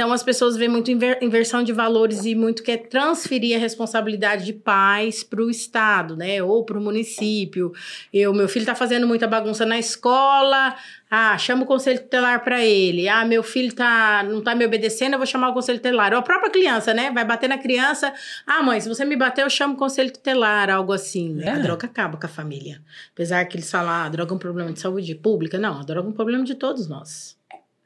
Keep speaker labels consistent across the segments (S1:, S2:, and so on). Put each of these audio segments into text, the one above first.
S1: Então as pessoas veem muito inver inversão de valores e muito quer transferir a responsabilidade de pais para o Estado, né? Ou para o município. Eu, meu filho está fazendo muita bagunça na escola. Ah, chama o conselho tutelar para ele. Ah, meu filho tá, não tá me obedecendo, eu vou chamar o conselho tutelar. Ou a própria criança, né? Vai bater na criança. Ah, mãe, se você me bater, eu chamo o conselho tutelar, algo assim. É. A droga acaba com a família. Apesar que eles falam, ah, a droga é um problema de saúde pública. Não, a droga é um problema de todos nós.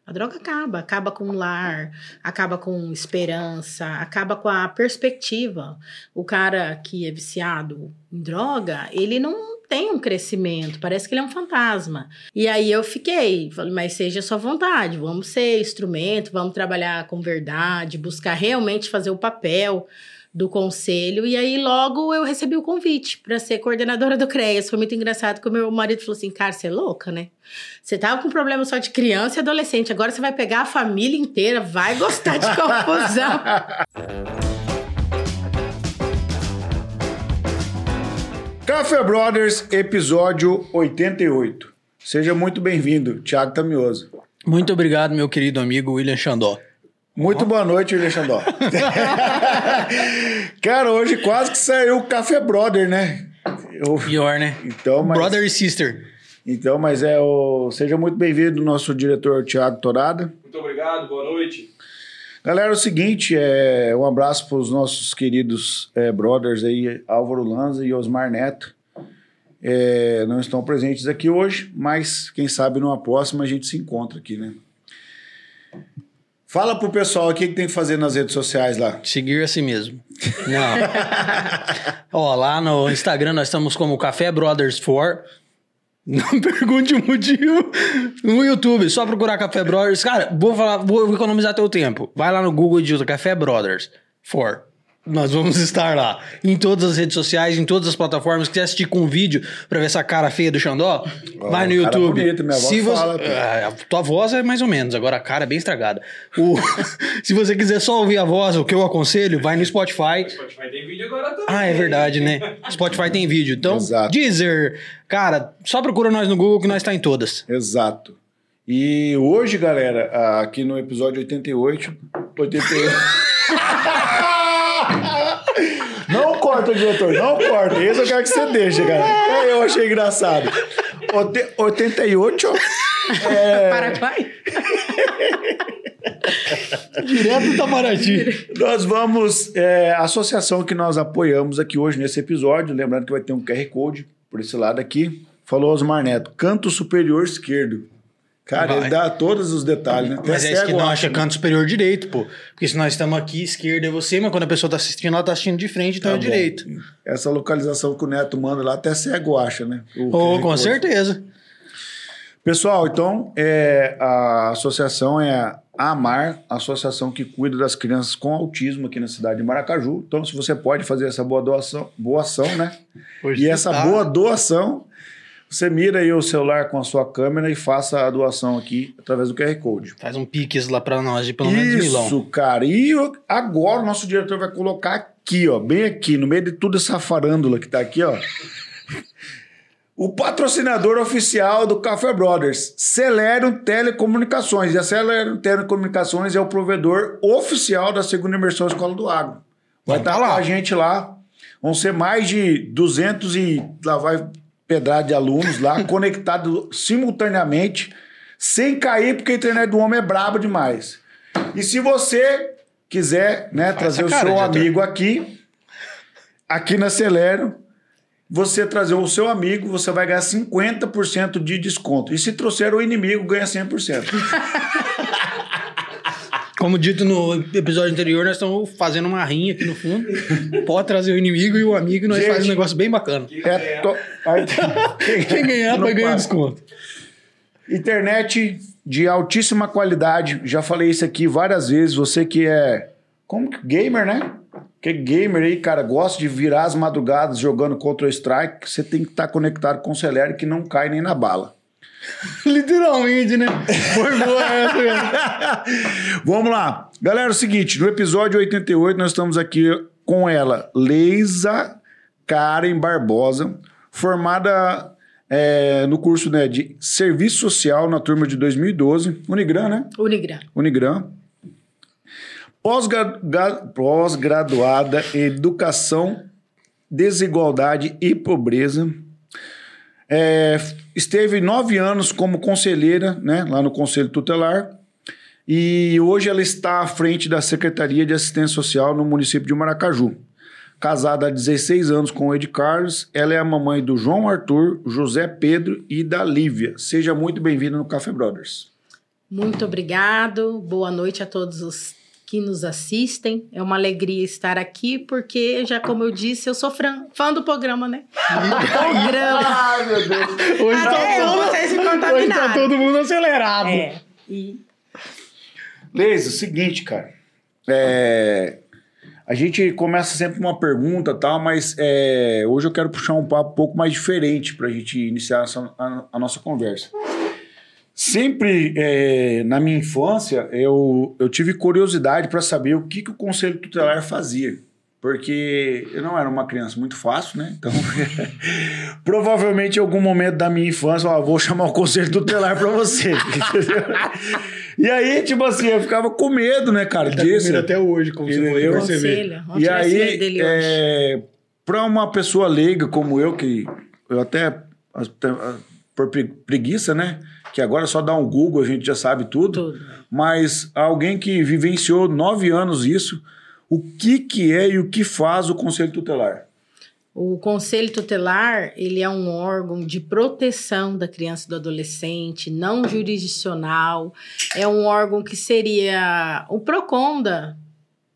S1: A droga acaba, acaba com lar, acaba com esperança, acaba com a perspectiva. O cara que é viciado em droga, ele não tem um crescimento, parece que ele é um fantasma. E aí eu fiquei, falei, mas seja sua vontade, vamos ser instrumento, vamos trabalhar com verdade, buscar realmente fazer o papel do conselho. E aí, logo eu recebi o convite para ser coordenadora do CREAS. Foi muito engraçado que o meu marido falou assim: cara, você é louca, né? Você tava com problema só de criança e adolescente, agora você vai pegar a família inteira, vai gostar de confusão.
S2: Café Brothers, episódio 88. Seja muito bem-vindo, Thiago Tamioso.
S3: Muito obrigado, meu querido amigo William Xandó.
S2: Muito boa noite, William Xandó. Cara, hoje quase que saiu o Café Brother, né?
S3: Eu... Pior, né?
S2: Então, mas...
S3: Brother e sister.
S2: Então, mas é o. Seja muito bem-vindo, nosso diretor Tiago Torada.
S4: Muito obrigado, boa noite.
S2: Galera, é o seguinte, é, um abraço para os nossos queridos é, brothers aí, Álvaro Lanza e Osmar Neto. É, não estão presentes aqui hoje, mas quem sabe numa próxima a gente se encontra aqui, né? Fala pro pessoal o que, que tem que fazer nas redes sociais lá.
S3: Seguir a si mesmo. Não. Ó, lá no Instagram nós estamos como Café Brothers 4. Não pergunte o motivo no YouTube. Só procurar Café Brothers. Cara, vou falar, vou economizar teu tempo. Vai lá no Google e digita Café Brothers 4. Nós vamos estar lá. Em todas as redes sociais, em todas as plataformas. Quiser assistir com vídeo pra ver essa cara feia do Xandó, oh, vai no YouTube. Bonito, minha
S2: Se
S3: voz
S2: você... fala,
S3: é, a tua voz é mais ou menos, agora a cara é bem estragada. O... Se você quiser só ouvir a voz, o que eu aconselho, vai no Spotify.
S4: O Spotify tem vídeo agora também.
S3: Ah, é verdade, né? Spotify tem vídeo. Então, Exato. Deezer. Cara, só procura nós no Google que nós está em todas.
S2: Exato. E hoje, galera, aqui no episódio 88. 88. Não corta, diretor, não corta. Esse eu quero que você deixe, cara. É, eu achei engraçado. 88.
S1: É... Paraguai?
S3: Direto do Itamaraty.
S2: Nós vamos. É, a associação que nós apoiamos aqui hoje nesse episódio, lembrando que vai ter um QR Code por esse lado aqui. Falou Osmar Neto, canto superior esquerdo. Cara, Vai. ele dá todos os detalhes, né?
S3: Mas é isso que não acha canto superior direito, pô. Porque se nós estamos aqui, esquerda é você, mas quando a pessoa tá assistindo, ela tá assistindo de frente, então tá é bom. direito.
S2: Essa localização que o Neto manda lá, até cego acha, né?
S3: Oh, com certeza.
S2: Pessoal, então, é, a associação é a AMAR, a associação que cuida das crianças com autismo aqui na cidade de Maracaju. Então, se você pode fazer essa boa doação, boa ação, né? e essa tá. boa doação você mira aí o celular com a sua câmera e faça a doação aqui através do QR Code.
S3: Faz um piques lá para nós de pelo menos milão.
S2: Isso, cara. E agora o nosso diretor vai colocar aqui, ó, bem aqui, no meio de toda essa farândula que tá aqui, ó. o patrocinador oficial do Café Brothers, Celero Telecomunicações. E a Celero Telecomunicações é o provedor oficial da segunda imersão Escola do Agro. Vai estar tá lá. a gente lá. Vão ser mais de 200 e lá vai pedrada de alunos lá, conectado simultaneamente, sem cair, porque a internet do homem é braba demais. E se você quiser né, trazer o seu amigo aqui, aqui na Celero, você trazer o seu amigo, você vai ganhar 50% de desconto. E se trouxer o inimigo, ganha 100%.
S3: Como dito no episódio anterior, nós estamos fazendo uma rinha aqui no fundo. Pode trazer o inimigo e o amigo e nós fazemos um negócio bem bacana.
S2: É to...
S3: Quem ganhar vai ganhar desconto.
S2: Internet de altíssima qualidade. Já falei isso aqui várias vezes. Você que é como gamer, né? Que gamer aí, cara, gosta de virar as madrugadas jogando Counter Strike, você tem que estar tá conectado com o Celere que não cai nem na bala.
S3: Literalmente, né? Foi boa essa.
S2: Vamos lá. Galera, é o seguinte, no episódio 88 nós estamos aqui com ela, Leisa Karen Barbosa, formada é, no curso né, de Serviço Social na turma de 2012, Unigran, né?
S1: Unigran.
S2: Unigran. Pós-graduada em Educação, Desigualdade e Pobreza. É, esteve nove anos como conselheira, né, lá no Conselho Tutelar. E hoje ela está à frente da Secretaria de Assistência Social no município de Maracaju. Casada há 16 anos com o Ed Carlos, ela é a mamãe do João Arthur, José Pedro e da Lívia. Seja muito bem-vinda no Café Brothers.
S1: Muito obrigado. Boa noite a todos os que nos assistem. É uma alegria estar aqui, porque, já como eu disse, eu sou fã, fã do programa, né? programa.
S2: Ai, meu Deus.
S3: Hoje
S1: Até eu, vocês se
S3: hoje tá todo mundo acelerado.
S1: É. E
S2: Leis, é o seguinte, cara. É, a gente começa sempre com uma pergunta tal, mas é, hoje eu quero puxar um papo um pouco mais diferente para a gente iniciar essa- a, a nossa conversa. Sempre é, na minha infância eu, eu tive curiosidade para saber o que, que o Conselho Tutelar fazia. Porque eu não era uma criança muito fácil, né? Então, provavelmente em algum momento da minha infância, ó, vou chamar o Conselho Tutelar para você. entendeu? e aí, tipo assim, eu ficava com medo, né, cara,
S3: Tá
S2: disso.
S3: comendo até hoje, como você perceber.
S1: conselho. Vamos
S2: E
S1: medo
S2: aí, é, para uma pessoa leiga como eu, que eu até, até, por pre- preguiça, né? Que agora é só dar um Google, a gente já sabe tudo.
S1: Tudo.
S2: Mas alguém que vivenciou nove anos isso, o que, que é e o que faz o Conselho Tutelar?
S1: O Conselho Tutelar, ele é um órgão de proteção da criança e do adolescente, não jurisdicional. É um órgão que seria o PROCON da,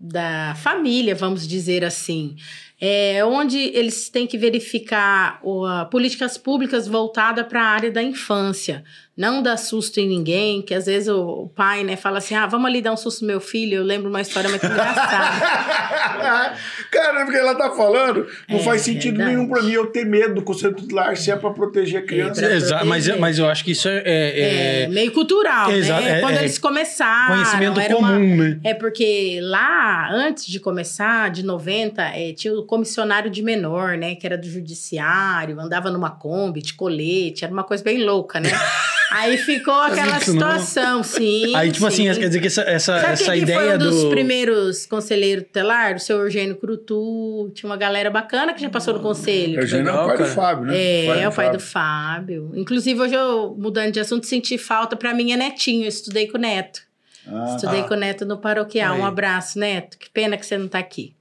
S1: da família, vamos dizer assim. É onde eles têm que verificar a, políticas públicas voltadas para a área da infância. Não dar susto em ninguém, que às vezes o, pai né, fala assim: ah, vamos ali dar um susto no meu filho. Eu lembro uma história muito engraçada.
S2: Cara, porque ela tá falando, não
S1: É,
S2: faz sentido
S1: verdade.
S2: nenhum pra mim eu ter medo do Conselho Tutelar se é pra proteger a criança.
S1: pra
S3: Exato, mas, mas eu acho que isso é, é-
S1: É, meio cultural,
S3: Exato,
S1: né?
S3: é-
S1: Quando
S3: é
S1: eles começaram.
S3: conhecimento
S1: era uma-
S3: comum, né?
S1: É porque lá, antes de começar, de 90, é, tinha o comissionário de menor, né? Que era do judiciário, andava numa Kombi, de colete, era uma coisa bem louca, né? Aí ficou aquela situação, sim.
S3: Aí, tipo
S1: sim.
S3: assim, quer dizer que essa, essa,
S1: Sabe
S3: essa
S1: que
S3: ideia
S1: foi um dos
S3: do.
S1: primeiros conselheiros tutelar? O seu Eugênio Crutu. Tinha uma galera bacana que já passou no conselho.
S2: Eugênio é o pai do
S3: cara.
S2: Fábio, né?
S1: É, é o pai
S2: Fábio.
S1: do Fábio. Inclusive, hoje eu, mudando de assunto, senti falta pra minha netinho. Eu estudei com o Neto.
S2: Ah,
S1: estudei
S3: tá.
S1: com o Neto no paroquial.
S3: Aí.
S1: Um abraço, Neto. Que pena que você não tá aqui.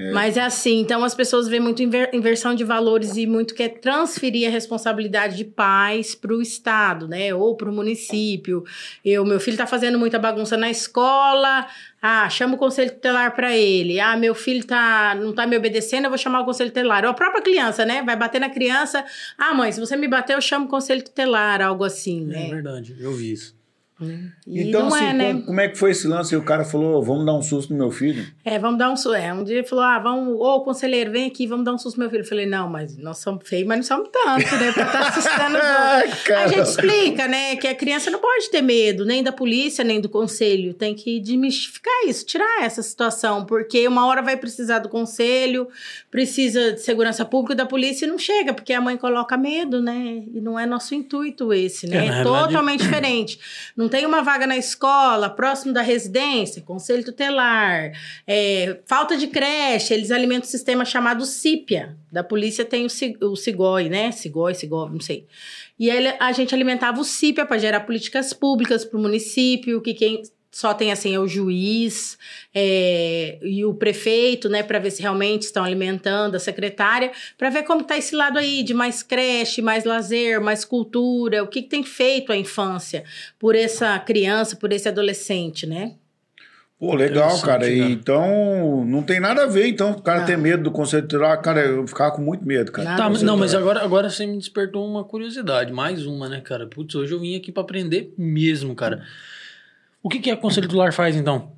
S2: É.
S1: Mas é assim, então as pessoas veem muito inver- inversão de valores e muito quer transferir a responsabilidade de pais para o Estado, né? Ou para o município. Eu, meu filho tá fazendo muita bagunça na escola. Ah, chama o conselho tutelar para ele. Ah, meu filho tá, não tá me obedecendo, eu vou chamar o conselho tutelar. Ou a própria criança, né? Vai bater na criança. Ah, mãe, se você me bater, eu chamo o conselho tutelar, algo assim,
S3: É
S1: né?
S3: verdade, eu vi isso.
S1: E
S2: Então,
S1: não
S2: assim,
S1: é, né?
S2: como, como é que foi esse lance? E o cara falou, vamos dar um susto no meu filho.
S1: É, vamos dar um susto. É, um dia ele falou: ah, vamos, ô conselheiro, vem aqui, vamos dar um susto no meu filho. Eu falei, não, mas nós somos feios, mas não somos tanto, né? Pra estar assustando outros.
S2: Cara.
S1: A gente explica, né, que a criança não pode ter medo, nem da polícia, nem do conselho. Tem que desmistificar isso, tirar essa situação, porque uma hora vai precisar do conselho, precisa de segurança pública da polícia e não chega, porque a mãe coloca medo, né? E não é nosso intuito esse,
S3: É,
S1: né? É,
S3: realidade-
S1: totalmente diferente. Não tem uma vaga na escola, próximo da residência, conselho tutelar, é, falta de creche, eles alimentam um sistema chamado CIPIA. Da polícia tem o, o CIGOI, né? CIGOI, CIGOV, não sei. E aí a gente alimentava o CIPIA para gerar políticas públicas para o município, que quem só tem assim é o juiz é, e o prefeito, né, para ver se realmente estão alimentando a secretária, para ver como está esse lado aí de mais creche, mais lazer, mais cultura, o que, que tem feito a infância por essa criança, por esse adolescente, né?
S2: Pô, legal, cara. E,
S3: cara.
S2: então, não tem nada a ver, então, o cara
S1: Não.
S2: ter medo do conselho tutelar. Cara, eu ficava com muito medo, cara.
S3: Tá, não, mas agora, agora você me despertou uma curiosidade, mais uma, né, cara? Putz, hoje eu vim aqui pra aprender mesmo, cara. O que, que a Conselho Tutelar faz, então?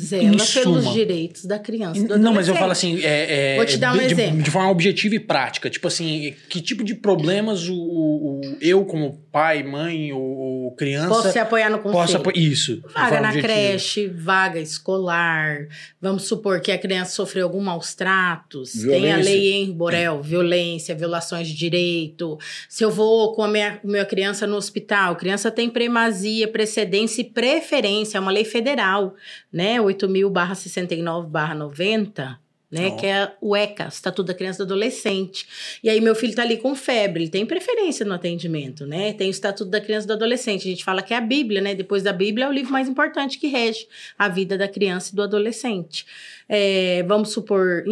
S1: Zela
S3: Em
S1: pelos direitos da criança.
S3: Não, mas eu falo assim, é, é,
S1: Vou te dar um
S3: de, de-
S1: exemplo.
S3: de forma objetiva e prática. Tipo assim, que tipo de problemas o, o- o- eu, como pai, mãe ou, criança,
S1: Posso se apoiar no conselho?
S3: posso apoiar? Isso.
S1: Vaga na
S3: objetiva.
S1: creche, vaga escolar. Vamos supor que a criança sofreu algum maus tratos. Tem a
S2: Violência.
S1: lei Henri Borel, violência, violações de direito. Se eu vou com a minha, minha criança no hospital, criança tem primazia, precedência e preferência, é uma lei federal, né? 8000/69/90. Né,
S3: Ó.
S1: que é o ECA, Estatuto da Criança e do Adolescente. E aí meu filho tá ali com febre, ele tem preferência no atendimento, né? Tem o Estatuto da Criança e do Adolescente. A gente fala que é a Bíblia, né? Depois da Bíblia é o livro mais importante que rege a vida da criança e do adolescente. É, vamos supor,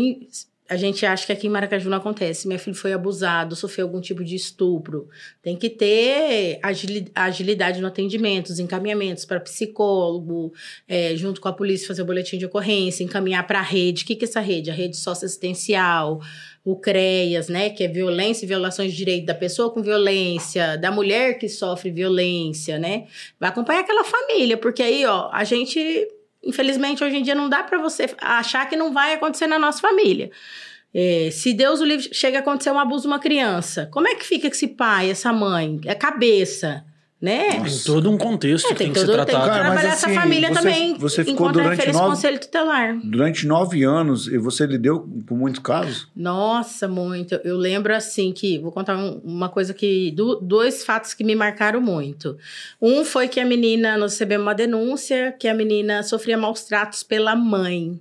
S1: a gente acha que aqui em Maracaju não acontece. Meu filho foi abusado, sofreu algum tipo de estupro. Tem que ter agili- agilidade no atendimento, os encaminhamentos para psicólogo, é, junto com a polícia fazer o boletim de ocorrência, encaminhar para a rede. O que, que é essa rede? A rede socioassistencial, o CREAS, né? Que é violência e violações de direito da pessoa com violência, da mulher que sofre violência, né? Vai acompanhar aquela família, porque aí, ó, a gente infelizmente, hoje em dia não dá para você achar que não vai acontecer na nossa família. É, se Deus o livre chega a acontecer um abuso de uma criança, como é que fica esse pai, essa mãe, a cabeça, né?
S3: Tem todo um contexto
S1: É,
S3: que tem,
S1: tem,
S3: que ser
S1: todo, tem que
S3: tratado.
S2: Cara, mas
S1: trabalhar essa
S2: assim,
S1: família
S2: você-
S1: também.
S2: você ficou durante nove-
S1: conselho tutelar.
S2: Durante nove anos, e você lidou com muitos casos?
S1: Nossa, muito. Eu lembro assim que vou contar um- uma coisa que do- dois fatos que me marcaram muito. Um foi que a menina nós recebemos uma denúncia que a menina sofria maus tratos pela mãe.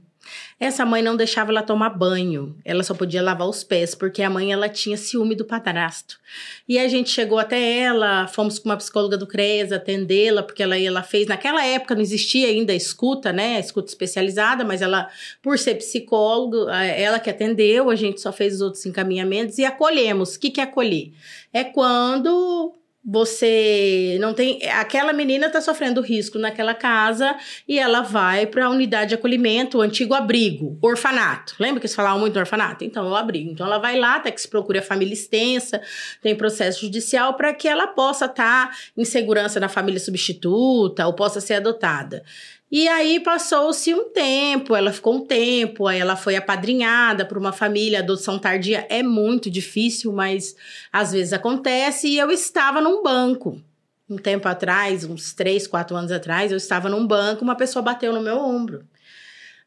S1: Essa mãe não deixava ela tomar banho. Ela só podia lavar os pés porque a mãe ela tinha ciúme do padrasto. E a gente chegou até ela, fomos com uma psicóloga do CRES atendê-la, porque ela, ela fez. Naquela época não existia ainda escuta, né? Escuta especializada, mas ela, por ser psicólogo, a- ela que atendeu, a gente só fez os outros encaminhamentos e acolhemos. O que, que é acolher? É quando você não tem. Aquela menina está sofrendo risco naquela casa e ela vai para a unidade de acolhimento, o antigo abrigo, orfanato. Lembra que eles falavam muito do orfanato? Então, é o abrigo. Então, ela vai lá, até que se procure a família extensa, tem processo judicial para que ela possa estar em segurança na família substituta ou possa ser adotada. E aí passou-se um tempo, ela ficou um tempo, aí ela foi apadrinhada por uma família, adoção tardia é muito difícil, mas às vezes acontece, e eu estava num banco. Um tempo atrás, uns três, quatro anos atrás, eu estava num banco, uma pessoa bateu no meu ombro.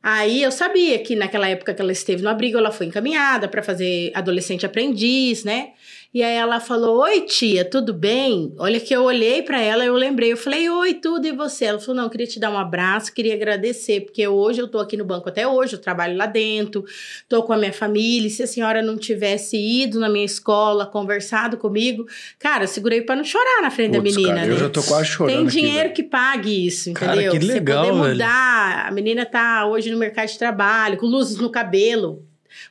S1: Aí eu sabia que naquela época que ela esteve no abrigo, ela foi encaminhada para fazer adolescente aprendiz, né? E aí ela falou: Oi, tia, tudo bem? Olha que eu olhei para ela, eu lembrei, eu falei: Oi, tudo e você? Ela falou: Não, queria te dar um abraço, queria agradecer, porque hoje eu tô aqui no banco até hoje, eu trabalho lá dentro, tô com a minha família. E se a senhora não tivesse ido na minha escola, conversado comigo, cara, eu segurei para não chorar na frente
S2: Putz,
S1: da menina.
S2: cara,
S1: né?
S2: eu já tô quase chorando
S1: Tem
S2: aqui,
S1: dinheiro
S2: velho.
S1: que pague isso,
S3: Cara,
S1: entendeu?
S3: que legal,
S1: Você poder
S3: velho.
S1: mudar. A menina tá hoje no mercado de trabalho, com luzes no cabelo,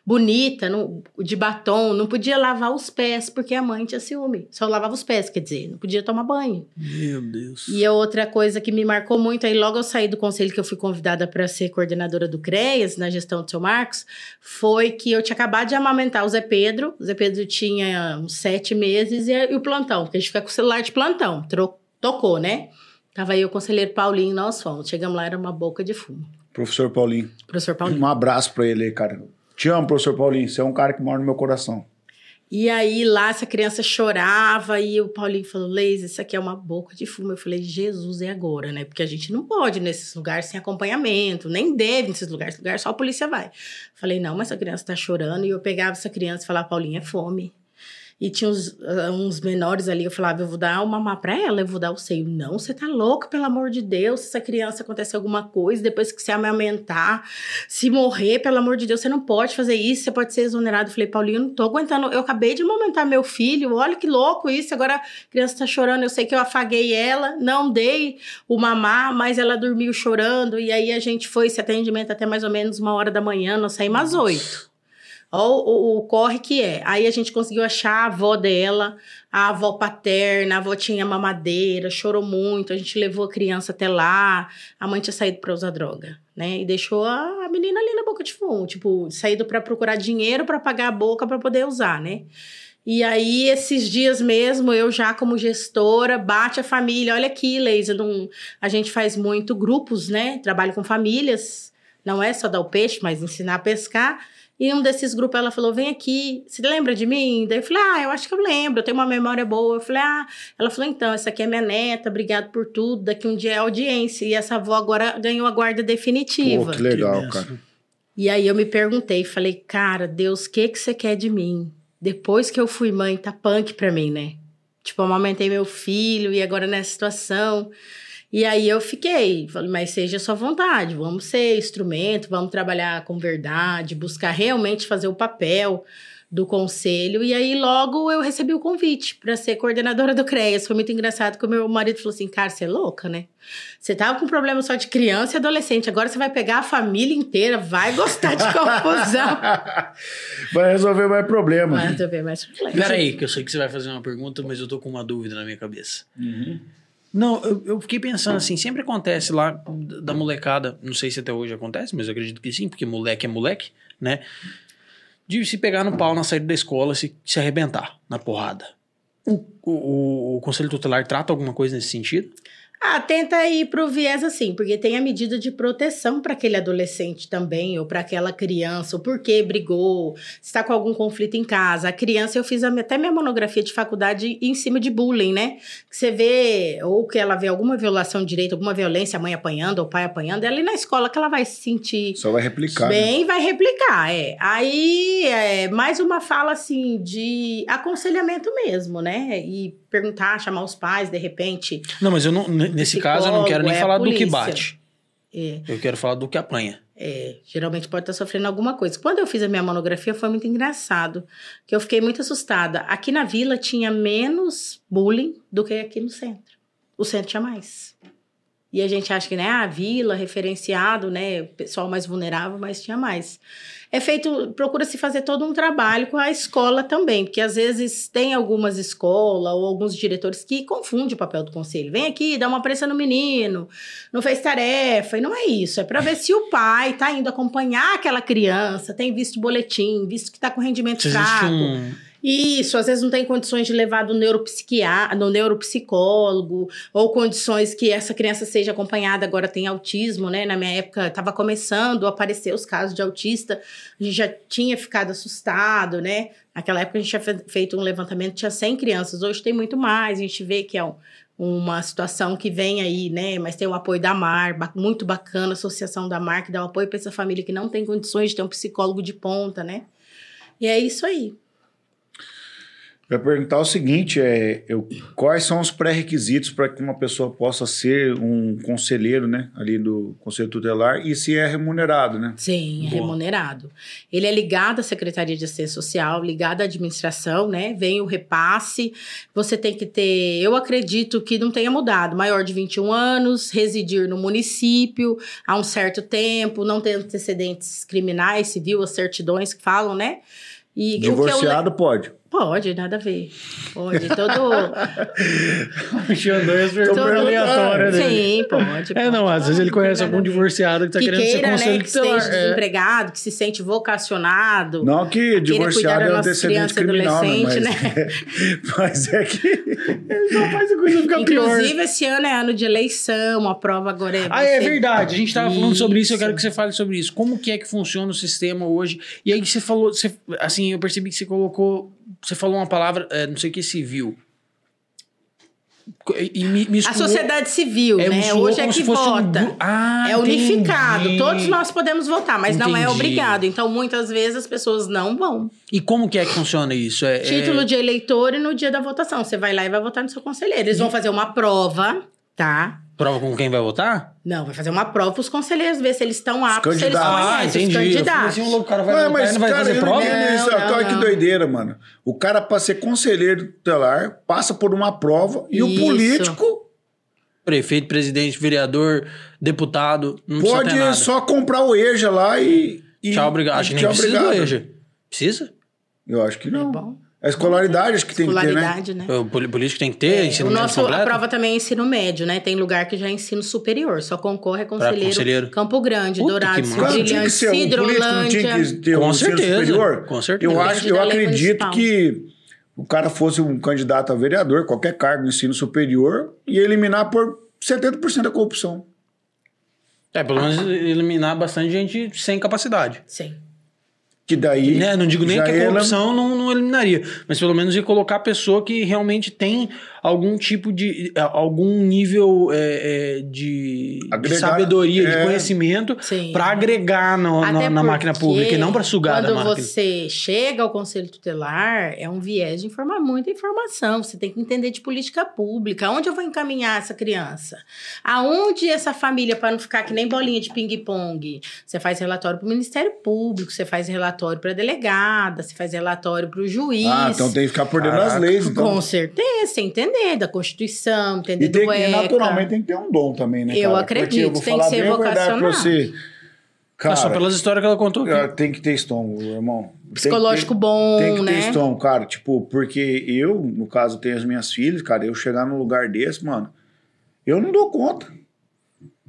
S1: bonita, de batom, não podia lavar os pés porque a mãe tinha ciúme. Só lavava os pés, quer dizer, não podia tomar banho.
S3: Meu Deus.
S1: E a outra coisa que me marcou muito, aí logo eu saí do conselho que eu fui convidada para ser coordenadora do CREAS, na gestão do seu Marcos, foi que eu tinha acabado de amamentar o Zé Pedro. O Zé Pedro tinha uns sete meses e, e o plantão, porque a gente fica com o celular de plantão. Tocou, né? Tava aí o conselheiro Paulinho, nós fomos. Chegamos lá, era uma boca de fumo.
S2: Professor Paulinho.
S1: Professor Paulinho.
S2: Um abraço pra ele aí, cara. Te amo, professor Paulinho. Você é um cara que mora no meu coração.
S1: E aí lá essa criança chorava e o Paulinho falou: Leis, isso aqui é uma boca de fumo. Eu falei: Jesus, é agora, né? Porque a gente não pode nesses lugares sem acompanhamento, nem deve nesses lugares. Esse lugar só a polícia vai. Falei: Não, mas essa criança tá chorando. E eu pegava essa criança e falava: Paulinho, é fome. E tinha uns, ah, uns menores ali, eu falava, eu vou dar uma mamar pra ela, eu vou dar o seio. Não, você tá louco, pelo amor de Deus. Se essa criança acontecer alguma coisa, depois que você amamentar, se morrer, pelo amor de Deus, você não pode fazer isso, você pode ser exonerado. Eu falei, Paulinho, eu não tô aguentando. Eu acabei de amamentar meu filho, olha que louco isso. Agora a criança tá chorando, eu sei que eu afaguei ela, não dei o mamar, mas ela dormiu chorando. E aí a gente foi esse atendimento até mais ou menos uma hora da manhã, nós saímos às oito. Ó, o, o corre que é. Aí a gente conseguiu achar a avó dela, a avó paterna, a avó tinha mamadeira, chorou muito, a gente levou a criança até lá, a mãe tinha saído para usar droga, né? E deixou a, a menina ali na boca de fumo, tipo, saído para procurar dinheiro para pagar a boca para poder usar, né? E aí, esses dias mesmo, eu já como gestora, bate a família. Olha aqui, Leisa, não, a gente faz muito grupos, né? Trabalho com famílias. Não é só dar o peixe, mas ensinar a pescar. E um desses grupos ela falou: vem aqui, você lembra de mim? Daí eu falei: ah, eu acho que eu lembro, eu tenho uma memória boa. Eu falei: ah, ela falou: então, essa aqui é minha neta, obrigado por tudo. Daqui um dia é audiência. E essa avó agora ganhou a guarda definitiva.
S2: Pô, que legal,
S3: Que
S2: cara.
S1: E aí eu me perguntei, falei, cara, Deus, o que que você quer de mim? Depois que eu fui mãe, tá punk pra mim, né? Tipo, eu amamentei meu filho e agora nessa situação. E aí eu fiquei, falei, mas seja a sua vontade, vamos ser instrumento, vamos trabalhar com verdade, buscar realmente fazer o papel do conselho. E aí logo eu recebi o convite para ser coordenadora do CREAS. Foi muito engraçado que o meu marido falou assim: "Cara, você é louca, né? Você tava com problema só de criança e adolescente, agora você vai pegar a família inteira, vai gostar de confusão".
S2: Vai resolver mais problema.
S1: Mas eu ver mais problema.
S3: Pera aí, que eu sei que você vai fazer uma pergunta, mas eu tô com uma dúvida na minha cabeça.
S2: Uhum.
S3: Não, eu, eu fiquei pensando assim, sempre acontece lá da molecada, não sei se até hoje acontece, mas eu acredito que sim, porque moleque é moleque, né? De se pegar no pau na saída da escola, se, se arrebentar na porrada. O, o, o Conselho Tutelar trata alguma coisa nesse sentido?
S1: Ah, tenta ir pro viés assim, porque tem a medida de proteção para aquele adolescente também, ou para aquela criança, o porquê brigou, se está com algum conflito em casa. A criança, eu fiz até minha monografia de faculdade em cima de bullying, né? Que você vê, ou que ela vê alguma violação de direito, alguma violência, a mãe apanhando, ou o pai apanhando, é ali na escola que ela vai se sentir
S2: Só vai replicar. né?
S1: Bem, vai replicar, é. Aí, é mais uma fala, assim, de aconselhamento mesmo, né? E perguntar, chamar os pais, de repente.
S3: Não, mas eu não, nesse caso eu não quero nem
S1: é
S3: falar do que bate.
S1: É,
S3: Eu quero falar do que apanha.
S1: é, geralmente pode estar sofrendo alguma coisa. Quando eu fiz a minha monografia, foi muito engraçado, que eu fiquei muito assustada. Aqui na vila tinha menos bullying do que aqui no centro. O centro tinha mais. E a gente acha que, né, a vila, referenciado, né, o pessoal mais vulnerável, mas tinha mais. É feito, procura-se fazer todo um trabalho com a escola também, porque às vezes tem algumas escolas ou alguns diretores que confundem o papel do conselho. Vem aqui, dá uma pressa no menino, não fez tarefa, e não é isso. É para ver se o pai tá indo acompanhar aquela criança, tem visto boletim, visto que tá com rendimento fraco.
S3: um.
S1: Isso, às vezes não tem condições de levar do neuropsiquiatra, no neuropsicólogo, ou condições que essa criança seja acompanhada, agora tem autismo, né? Na minha época estava começando a aparecer os casos de autista, a gente já tinha ficado assustado, né? Naquela época a gente tinha fe- feito um levantamento, tinha 100 crianças, hoje tem muito mais, a gente vê que é um- uma situação que vem aí, né? Mas tem o apoio da MAR, muito bacana, a associação da MAR, que dá um apoio para essa família que não tem condições de ter um psicólogo de ponta, né? E é isso aí.
S2: Vai perguntar o seguinte: é, eu, quais são os pré-requisitos para que uma pessoa possa ser um conselheiro, né? Ali do Conselho Tutelar e se é remunerado, né?
S1: Sim, é remunerado. Ele é ligado à Secretaria de Assistência Social, ligado à administração, né? Vem o repasse. Você tem que ter, eu acredito que não tenha mudado, maior de 21 anos, residir no município há um certo tempo, não ter antecedentes criminais, civil, as certidões que falam, né? E o que eu le-
S2: Divorciado pode.
S1: Pode, nada a ver. Pode. Todo.
S3: O Xandão
S2: Tô perguntando.
S1: Sim, pode.
S3: É, não,
S1: pode.
S3: às vezes ele conhece algum divorciado que tá
S1: que
S3: querendo ser
S1: queira, né,
S3: conselho
S1: que
S3: tutelar.
S1: esteja
S3: É.
S1: desempregado, que se sente vocacionado.
S2: Não que divorciado é antecedente criminal, né? Mas,
S1: adolescentes,
S2: mas é que.
S3: Só faz a coisa ficar pior.
S1: Inclusive, esse ano é ano de eleição, a prova agora é.
S3: Ah, é verdade. A gente tava falando sobre isso, eu quero
S1: Isso.
S3: que você fale sobre isso. Como que é que funciona o sistema hoje? E aí você falou, você, assim, eu percebi que você colocou, você falou uma palavra, é, não sei o que, civil. E, e me, me
S1: A sociedade civil,
S3: é,
S1: né? Hoje é que
S3: um
S1: vota.
S3: gru- Ah,
S1: é unificado.
S3: entendi.
S1: Todos nós podemos votar, mas não é
S3: Entendi.
S1: obrigado. Então, muitas vezes as pessoas não vão.
S3: E como que é que funciona isso? É,
S1: Título
S3: é...
S1: de eleitor e no dia da votação. Você vai lá e vai votar no seu conselheiro. Eles vão fazer uma prova, tá?
S3: Prova com quem vai votar?
S1: Não, vai fazer uma prova para os conselheiros ver se eles estão aptos, se eles
S2: candidatos.
S3: Ah,
S1: conhecem
S3: entendi.
S1: os
S3: Eu falei
S1: candidatos.
S3: assim, o louco, cara vai votar e não vai
S2: cara,
S3: fazer
S2: eu
S3: prova?
S2: entendo isso.
S1: Não,
S2: Olha que
S1: não.
S2: doideira, mano. O cara, pra ser conselheiro tutelar, passa por uma prova e o
S1: Isso.
S2: político
S3: Prefeito, presidente, vereador, deputado, não
S2: pode
S3: nada.
S2: só comprar o EJA lá e. e
S3: Tchau, obrigado. Acho que nem
S2: tchau,
S3: precisa do
S2: obrigado.
S3: EJA. Precisa?
S2: Eu acho que não.
S1: É bom.
S2: A escolaridade acho que tem que ter, né?
S1: Escolaridade, né?
S3: O político tem que ter,
S1: É,
S3: ensino
S1: o nosso, a prova também é ensino médio, né? Tem lugar que já é ensino superior. Só concorre conselheiro,
S3: conselheiro.
S1: Campo Grande,
S3: Puta,
S1: Dourado,
S3: que
S1: Rio
S3: massa.
S2: Claro, tinha que
S1: Brilhante,
S3: Com
S2: um ensino
S3: certeza,
S2: superior.
S3: com certeza.
S2: Eu, acho, eu acredito
S1: municipal.
S2: que o cara fosse um candidato a vereador, qualquer cargo no ensino superior, e eliminar por 70% da corrupção.
S3: É, pelo menos eliminar bastante gente sem capacidade.
S1: Sim.
S2: Que daí.
S3: Né? Não digo nem que a
S2: ela-
S3: corrupção não, não eliminaria, mas pelo menos ia colocar a pessoa que realmente tem algum tipo de. algum nível eh, eh, de, de
S2: Agregar-
S3: sabedoria, de
S2: é.
S3: conhecimento
S1: Sim.
S3: para agregar no-
S1: Até
S3: na, na máquina pública e não para sugar da
S1: Quando
S3: máquina.
S1: você chega ao conselho tutelar, é um viés de informar muita informação. Você tem que entender de política pública. Aonde eu vou encaminhar essa criança? Aonde essa família, para não ficar que nem bolinha de ping-pong? Você faz relatório para o Ministério Público, você faz relatório para a delegada, você faz relatório para o juiz.
S2: Ah, então tem que ficar por dentro das leis. Então.
S1: Com certeza, você entender da Constituição, entender
S2: E, tem,
S1: do
S2: que- e
S1: ECA.
S2: naturalmente tem que ter um dom também, né?
S1: Eu
S2: cara?
S1: acredito,
S2: eu vou
S1: tem que ser vocacional.
S2: você. Cara,
S3: Ah, só pelas histórias que ela contou aqui.
S2: ah, tem que ter estômago, irmão.
S1: Psicológico
S2: ter-
S1: bom,
S2: Tem que ter
S1: né?
S2: estômago, cara. Tipo, porque eu, no caso, tenho as minhas filhas, cara, eu chegar num lugar desse, mano, eu não dou conta.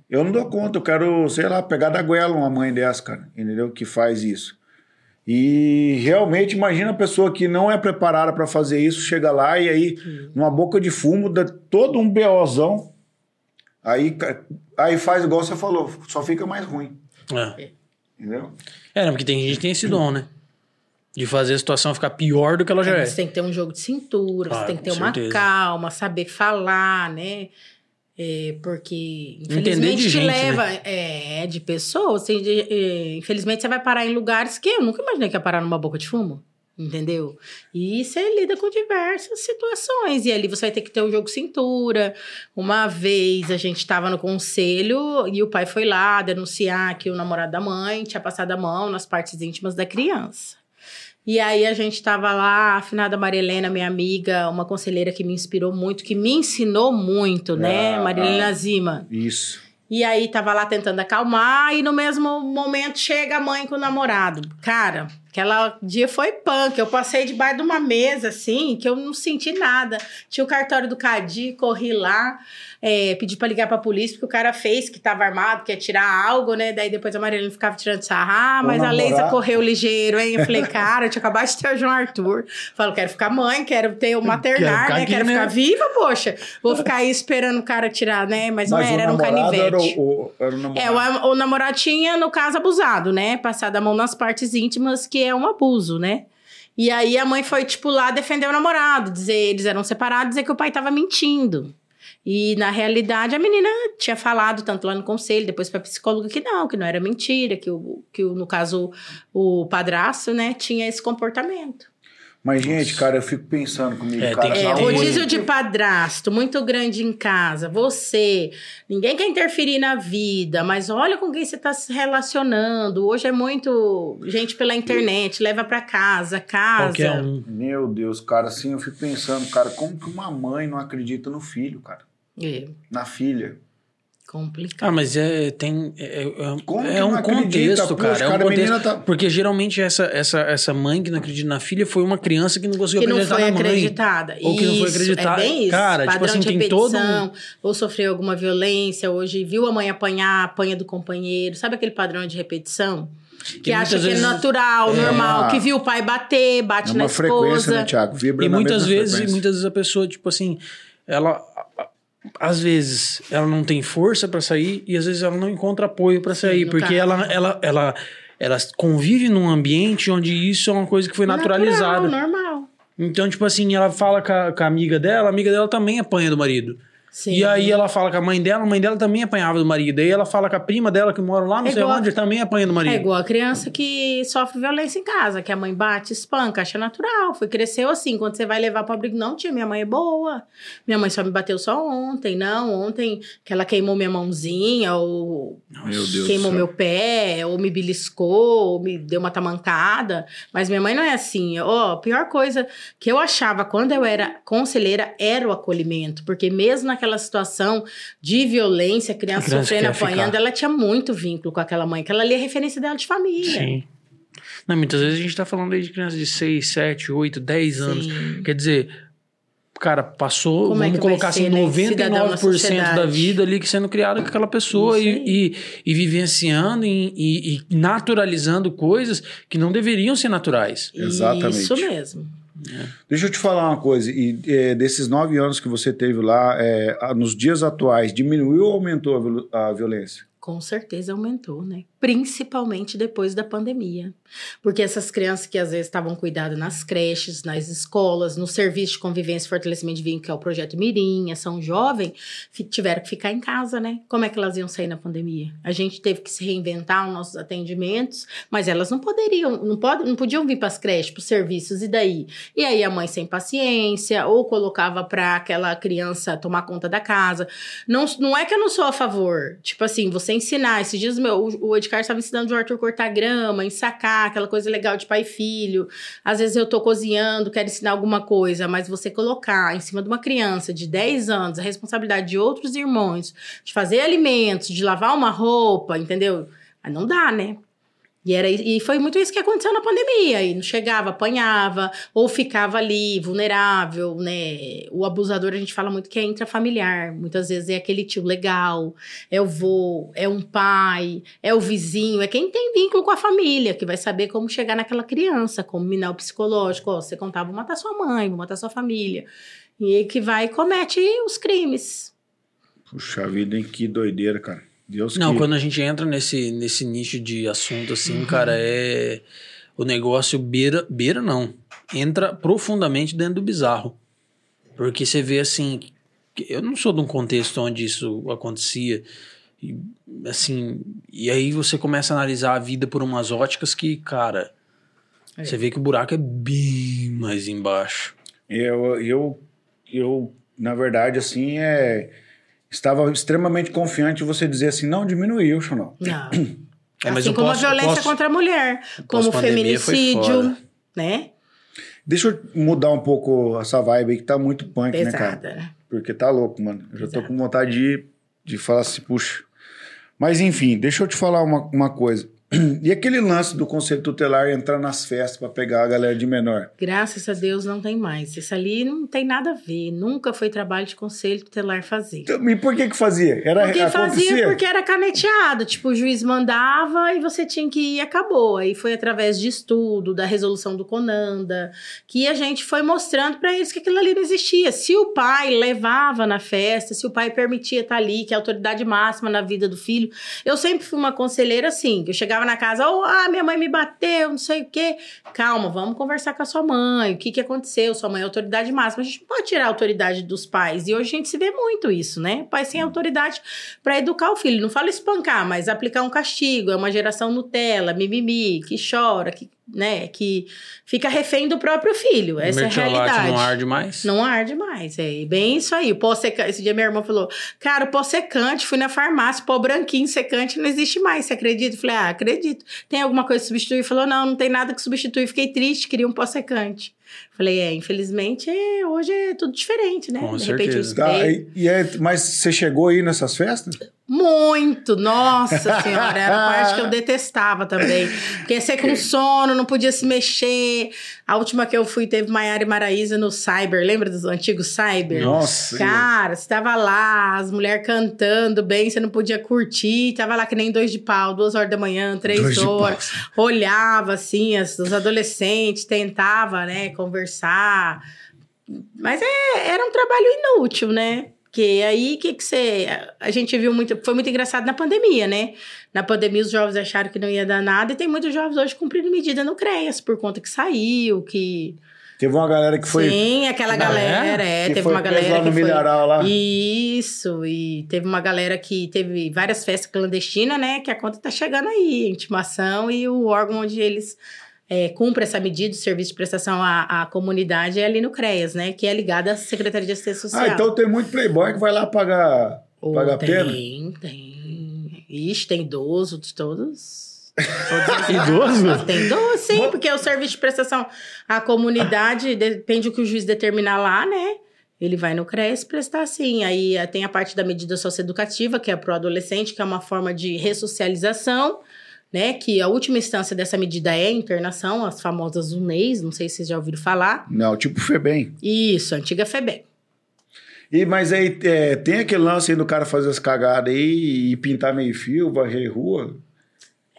S2: Eu não dou conta. Eu quero, sei lá, pegar da goela uma mãe dessa, cara, entendeu? Que faz isso. E realmente, imagina a pessoa que não é preparada pra fazer isso, chega lá e aí, numa boca de fumo, dá todo um BOzão. Aí, aí faz igual você falou, só fica mais ruim.
S3: É.
S2: Entendeu?
S3: É, não, porque tem gente que tem esse dom, né? De fazer a situação ficar pior do que ela já é.
S1: Você tem que ter um jogo de cintura,
S3: Ah,
S1: você tem que ter uma
S3: certeza.
S1: calma, saber falar, né? É, porque infelizmente te
S3: gente, né?
S1: leva é, de pessoas. assim, é, infelizmente você vai parar em lugares que eu nunca imaginei que ia parar numa boca de fumo. Entendeu? E você lida com diversas situações. E ali você vai ter que ter o jogo cintura. Uma vez a gente estava no conselho e o pai foi lá denunciar que o namorado da mãe tinha passado a mão nas partes íntimas da criança. E aí a gente tava lá, a afinada Maria Helena, minha amiga, uma conselheira que me inspirou muito, que me ensinou muito, né?
S2: Ah,
S1: Maria Helena
S2: ah.
S1: Zima.
S2: Isso.
S1: E aí tava lá tentando acalmar e no mesmo momento chega a mãe com o namorado. Cara, aquela dia foi punk. Eu passei debaixo de uma mesa assim, que eu não senti nada. Tinha o cartório do Cadi, corri lá, é, pedi pra ligar pra polícia, porque o cara fez que tava armado, que ia tirar algo, né? Daí depois a Marilene ficava tirando sarro. Ah, mas a Leisa correu ligeiro, hein? Eu falei, cara, eu tinha acabado de ter o João Arthur. Falo, quero ficar mãe, quero ter o maternar,
S3: ficar
S1: né? Quero
S3: né?
S1: ficar viva, poxa. Vou ficar aí esperando o cara tirar, né? Mas, não
S2: Mas
S1: era,
S2: o
S1: era um canivete.
S2: era o, o- era o namorado.
S1: É, o, o namorado tinha, no caso, abusado, né? Passado a mão nas partes íntimas, que é um abuso, né? E aí a mãe foi, tipo, lá defender o namorado, dizer eles eram separados, dizer que o pai tava mentindo. E na realidade a menina tinha falado, tanto lá no conselho, depois pra psicóloga, que não, que não era mentira, que, o, que o, no caso o padrasto, né, tinha esse comportamento.
S2: Mas, gente, cara, eu fico pensando comigo,
S3: É,
S2: cara.
S3: tem que
S1: É, rodízio de padrasto muito grande em casa, você, ninguém quer interferir na vida, mas olha com quem você está se relacionando. Hoje é muito gente pela internet, leva para casa, casa.
S3: Qualquer um.
S2: Meu Deus, cara, assim, eu fico pensando, cara, como que uma mãe não acredita no filho, cara?
S1: É,
S2: Na filha.
S1: Complicado.
S3: Ah, mas é, tem, é, é- é
S2: que
S3: um
S2: acredita?
S3: contexto,
S2: Poxa,
S3: cara. É um
S2: cara, a
S3: contexto.
S2: tá-
S3: Porque geralmente essa, essa, essa mãe que não acredita na filha foi uma criança que não conseguiu
S1: que não foi
S3: na mãe.
S1: acreditada.
S3: Ou que não foi acreditada.
S1: É bem isso.
S3: Cara, tipo
S1: Padrão
S3: assim,
S1: de
S3: tem todo um-
S1: repetição, ou sofreu alguma violência, hoje viu a mãe apanhar, apanha do companheiro. Sabe aquele padrão de repetição? Que
S3: E
S1: acha
S3: muitas
S1: que
S3: vezes-
S1: é natural,
S2: É
S1: normal,
S2: uma-
S1: que viu o pai bater, bate
S2: É
S1: na
S2: uma frequência,
S1: esposa.
S2: né, Thiago? Vibra
S3: E
S2: na
S3: muitas
S2: mesma
S3: vezes,
S2: frequência.
S3: muitas vezes a pessoa, tipo assim, ela. Às vezes ela não tem força pra sair e às vezes ela não encontra apoio pra sair,
S1: no
S3: porque ela, ela, ela, ela convive num ambiente onde isso é uma coisa que foi naturalizada.
S1: Natural, normal.
S3: Então, tipo assim, ela fala com a, com a amiga dela, a amiga dela também apanha do marido.
S1: Sim.
S3: E aí ela fala com a mãe dela, a mãe dela também apanhava do marido. Aí ela fala com a prima dela que mora lá, não
S1: É
S3: sei onde, também apanha do marido.
S1: É igual a criança que sofre violência em casa, que a mãe bate, espanca, acha natural. Foi, cresceu assim. Quando você vai levar pra briga, não, tia, minha mãe é boa. Minha mãe só me bateu só ontem. Não, ontem que ela queimou minha mãozinha, ou
S2: Meu
S1: queimou meu pé, ou me beliscou, ou me deu uma tamancada. Mas minha mãe não é assim. Ó, a pior coisa que eu achava quando eu era conselheira era o acolhimento. Porque mesmo naquela situação de violência, criança,
S3: criança
S1: sofrendo,
S3: ficar.
S1: apanhando, ela tinha muito vínculo com aquela mãe, que ela ali é referência dela de família.
S3: Sim. Não, muitas vezes a gente tá falando aí de crianças de 6, 7, 8, 10 anos.
S1: Sim.
S3: Quer dizer, cara, passou,
S1: Como é
S3: vamos
S1: vai
S3: colocar assim,
S1: ser, né, cidadão na
S3: 99% da vida ali que sendo criado com aquela pessoa e, e, e vivenciando e, e- e naturalizando coisas que não deveriam ser naturais.
S2: Exatamente.
S1: Isso mesmo.
S2: Deixa eu te falar uma coisa. E é, desses nove anos que você teve lá, é, nos dias atuais, diminuiu ou aumentou a violência?
S1: Com certeza aumentou, né? Principalmente depois da pandemia. Porque essas crianças que às vezes estavam cuidadas nas creches, nas escolas, no serviço de convivência e fortalecimento de vínculo, que é o projeto Mirim, Ação Jovem, fi- tiveram que ficar em casa, né? Como é que elas iam sair na pandemia? A gente teve que se reinventar os nossos atendimentos, mas elas não poderiam, não, pode, não podiam vir para as creches, para os serviços, e daí? E aí a mãe sem paciência, ou colocava para aquela criança tomar conta da casa. Não, não é que eu não sou a favor. Tipo assim, você ensinar. Esses dias meu, o, Edgar estava ensinando o Arthur cortar grama, ensacar, aquela coisa legal de pai e filho. Às vezes eu tô cozinhando, quero ensinar alguma coisa, mas você colocar em cima de uma criança de 10 anos a responsabilidade de outros irmãos, de fazer alimentos, de lavar uma roupa, entendeu? Aí não dá, né? E, era, e foi muito isso que aconteceu na pandemia. E não chegava, apanhava, ou ficava ali vulnerável, né? O abusador, a gente fala muito que é intrafamiliar. Muitas vezes é aquele tio legal, é o vô, é um pai, é o vizinho, é quem tem vínculo com a família, que vai saber como chegar naquela criança, como minar o psicológico. Ó, você contava, vou matar sua mãe, vou matar sua família. E que vai e comete os crimes.
S2: Puxa vida, hein? Que doideira, cara. Deus
S3: Não,
S2: que...
S3: quando a gente entra nesse, nesse nicho de assunto assim, cara, é. O negócio beira. Beira não. Entra profundamente dentro do bizarro. Porque você vê assim. Eu não sou de um contexto onde isso acontecia. E, assim. E aí você começa a analisar a vida por umas óticas que, cara.
S1: É.
S3: Você vê que o buraco é bem mais embaixo.
S2: Eu, eu, eu, na verdade, assim, é... estava extremamente confiante você dizer assim, não, diminuiu, Xanão.
S1: Não.
S3: É, mas
S1: assim como
S3: pós-
S1: a violência
S3: pós-
S1: contra a mulher, como o feminicídio, né?
S2: Deixa eu mudar um pouco essa vibe aí, que tá muito punk, né, cara?
S1: Pesada, né?
S2: Porque tá louco, mano. Eu já tô
S1: Exato.
S2: com vontade de, de falar assim, puxa. Mas enfim, deixa eu te falar uma, uma coisa. E aquele lance do conselho tutelar entrar nas festas pra pegar a galera de menor?
S1: Graças a Deus não tem mais. Isso ali não tem nada a ver. Nunca foi trabalho de conselho tutelar fazer.
S2: Então, E por que que fazia? Era,
S1: Porque
S2: acontecia?
S1: fazia porque era caneteado. Tipo, o juiz mandava e você tinha que ir e acabou. Aí foi através de estudo, da resolução do Conanda, que a gente foi mostrando pra eles que aquilo ali não existia. Se o pai levava na festa, se o pai permitia estar ali, que é a autoridade máxima na vida do filho. Eu sempre fui uma conselheira assim, que eu chegava na casa, oh, ah, minha mãe me bateu, não sei o quê. Calma, vamos conversar com a sua mãe. O que, que aconteceu? Sua mãe é autoridade máxima. A gente pode tirar a autoridade dos pais. E hoje a gente se vê muito isso, né? Pai sem autoridade para educar o filho. Não falo espancar, mas aplicar um castigo. É uma geração Nutella, mimimi, que chora, que, né, que fica refém do próprio filho. Essa é a realidade.
S3: não arde mais.
S1: Não arde mais, é bem isso aí. O pó secante, esse dia minha irmã falou, cara, o pó secante, fui na farmácia, pó branquinho secante não existe mais, você acredita? Eu falei, ah, acredito. Tem alguma coisa que substitui? Falou, não, não tem nada que substitui. Fiquei triste, queria um pó secante. Falei, é, infelizmente, é, hoje é tudo diferente, né?
S3: Com
S1: De repente o
S3: certeza.
S2: Tá,
S1: spray.
S2: e, e aí, mas você chegou aí nessas festas?
S1: Muito, nossa senhora, era a parte que eu detestava também. Porque ser com sono, não podia se mexer. A última que eu fui teve Maiara e Maraísa no Cyber, lembra dos antigos Cyber?
S2: Nossa.
S1: Cara, você tava lá, as mulheres cantando bem, você não podia curtir, tava lá que nem dois de pau, duas horas da manhã, três
S2: Dois
S1: horas. Olhava assim, as, os adolescentes, tentava, né, conversar. Mas é, era um trabalho inútil, né? Porque aí que que você. A gente viu muito. Foi muito engraçado na pandemia, né? Na pandemia, os jovens acharam que não ia dar nada, e tem muitos jovens hoje cumprindo medida no CREAS, por conta que saiu, que.
S2: Teve uma galera que foi.
S1: Sim, aquela
S3: Ah,
S1: galera, é. teve uma galera
S2: lá no
S1: que foi.
S2: lá.
S1: Isso, e teve uma galera que teve várias festas clandestinas, né? Que a conta tá chegando aí, intimação e o órgão onde eles é, cumprem essa medida, o serviço de prestação à, à comunidade é ali no CREAS, né? Que é ligado à Secretaria de Assistência Social.
S2: Ah, então tem muito playboy que vai lá pagar,
S1: Ô,
S2: pagar
S1: tem,
S2: pena?
S1: Tem, Ixi, tem idoso de todos. todos os
S3: Idoso?
S1: Tem idoso, sim,
S2: Mas-
S1: porque o serviço de prestação à comunidade depende do que o juiz determinar lá, né? Ele vai no CRES prestar sim. Aí eh, tem a parte da medida socioeducativa, que é pro adolescente, que é uma forma de ressocialização, né? Que a última instância dessa medida é a internação, as famosas UNEIs, não sei se vocês já ouviram falar.
S2: Não, tipo Febem.
S1: Isso, a antiga FEBEM.
S2: E, mas aí é, tem aquele lance aí do cara fazer as cagadas aí e pintar meio fio, varrer rua.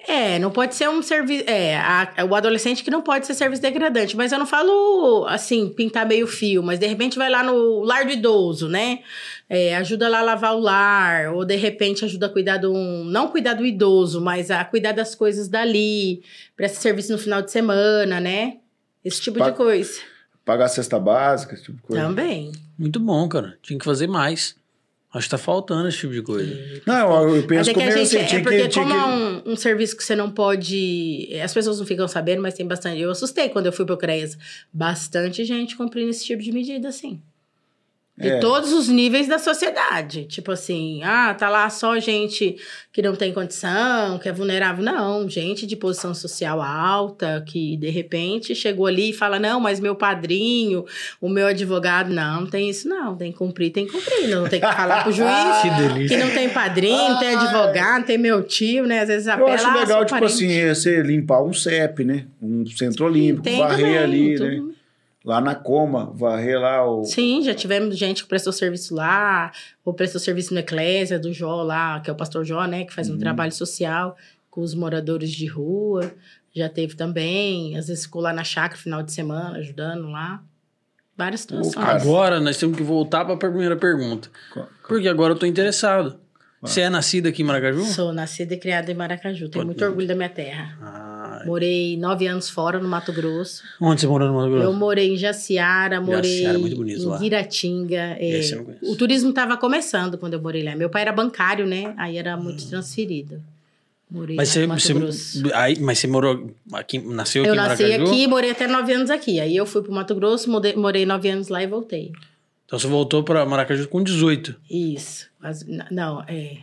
S1: É, não pode ser um serviço. É, a- o adolescente que não pode ser serviço degradante. Mas eu não falo assim, pintar meio fio, mas de repente vai lá no lar do idoso, né? É, ajuda lá a lavar o lar, ou de repente ajuda a cuidar do. Não cuidar do idoso, mas a cuidar das coisas dali, presta serviço no final de semana, né? Esse tipo
S2: Pa-
S1: de coisa.
S2: Pagar a cesta básica, esse tipo de coisa.
S1: Também.
S3: Muito bom, cara. Tinha que fazer mais. Acho que tá faltando esse tipo de coisa.
S2: Não, eu, eu
S1: Mas
S2: penso
S1: é que a gente.
S2: assim,
S1: É porque,
S2: que,
S1: como
S2: que-
S1: é um, um serviço que você não pode. As pessoas não ficam sabendo, mas tem bastante. Eu assustei quando eu fui pro CREAS. Bastante gente cumprindo esse tipo de medida, assim. De
S2: É.
S1: todos os níveis da sociedade. Tipo assim, ah, tá lá só gente que não tem condição, que é vulnerável. Não, gente de posição social alta, que de repente chegou ali e fala: não, mas meu padrinho, o meu advogado. Não, não tem isso, não. Tem que cumprir, tem que cumprir. Não tem que falar pro juiz
S3: Que delícia.
S1: que não tem padrinho, não tem advogado, tem meu tio, né? Às vezes
S2: Eu
S1: apela,
S2: acho
S1: ah,
S2: legal, tipo
S1: parente.
S2: assim, é você limpar um CEP, né? Um centro olímpico, varrer ali,
S1: tudo.
S2: né? Lá na coma, varrer lá o.
S1: Sim, já tivemos gente que prestou serviço lá, ou prestou serviço no Eclésia, do Jó lá, que é o pastor Jó, né? Que faz um trabalho social com os moradores de rua. Já teve também, às vezes ficou lá na chácara final de semana, ajudando lá. Várias situações.
S3: Agora nós temos que voltar pra primeira pergunta. Porque agora eu tô interessado. Você é nascido aqui em Maracaju?
S1: Sou nascida e criada em Maracaju, tenho
S3: Pode
S1: muito
S3: ver.
S1: orgulho da minha terra.
S3: Ah,
S1: Morei nove anos fora, no Mato Grosso.
S3: onde você morou no Mato
S1: Eu
S3: Grosso?
S1: morei em Jaciara, morei
S3: Jaciara, muito bonito
S1: em
S3: lá.
S1: Guiratinga. é,
S3: eu
S1: o turismo estava começando quando eu morei lá. Meu pai era bancário, né? Aí era muito transferido. Morei
S3: Mas você, você,
S1: Grosso.
S3: aí, mas você morou aqui, nasceu aqui
S1: Eu
S3: em
S1: nasci
S3: Maracaju?
S1: aqui, morei até nove anos aqui. Aí eu fui pro Mato Grosso, mudei- morei nove anos lá e voltei.
S3: Então você voltou pra Maracaju com 18.
S1: Isso. Mas, não, é.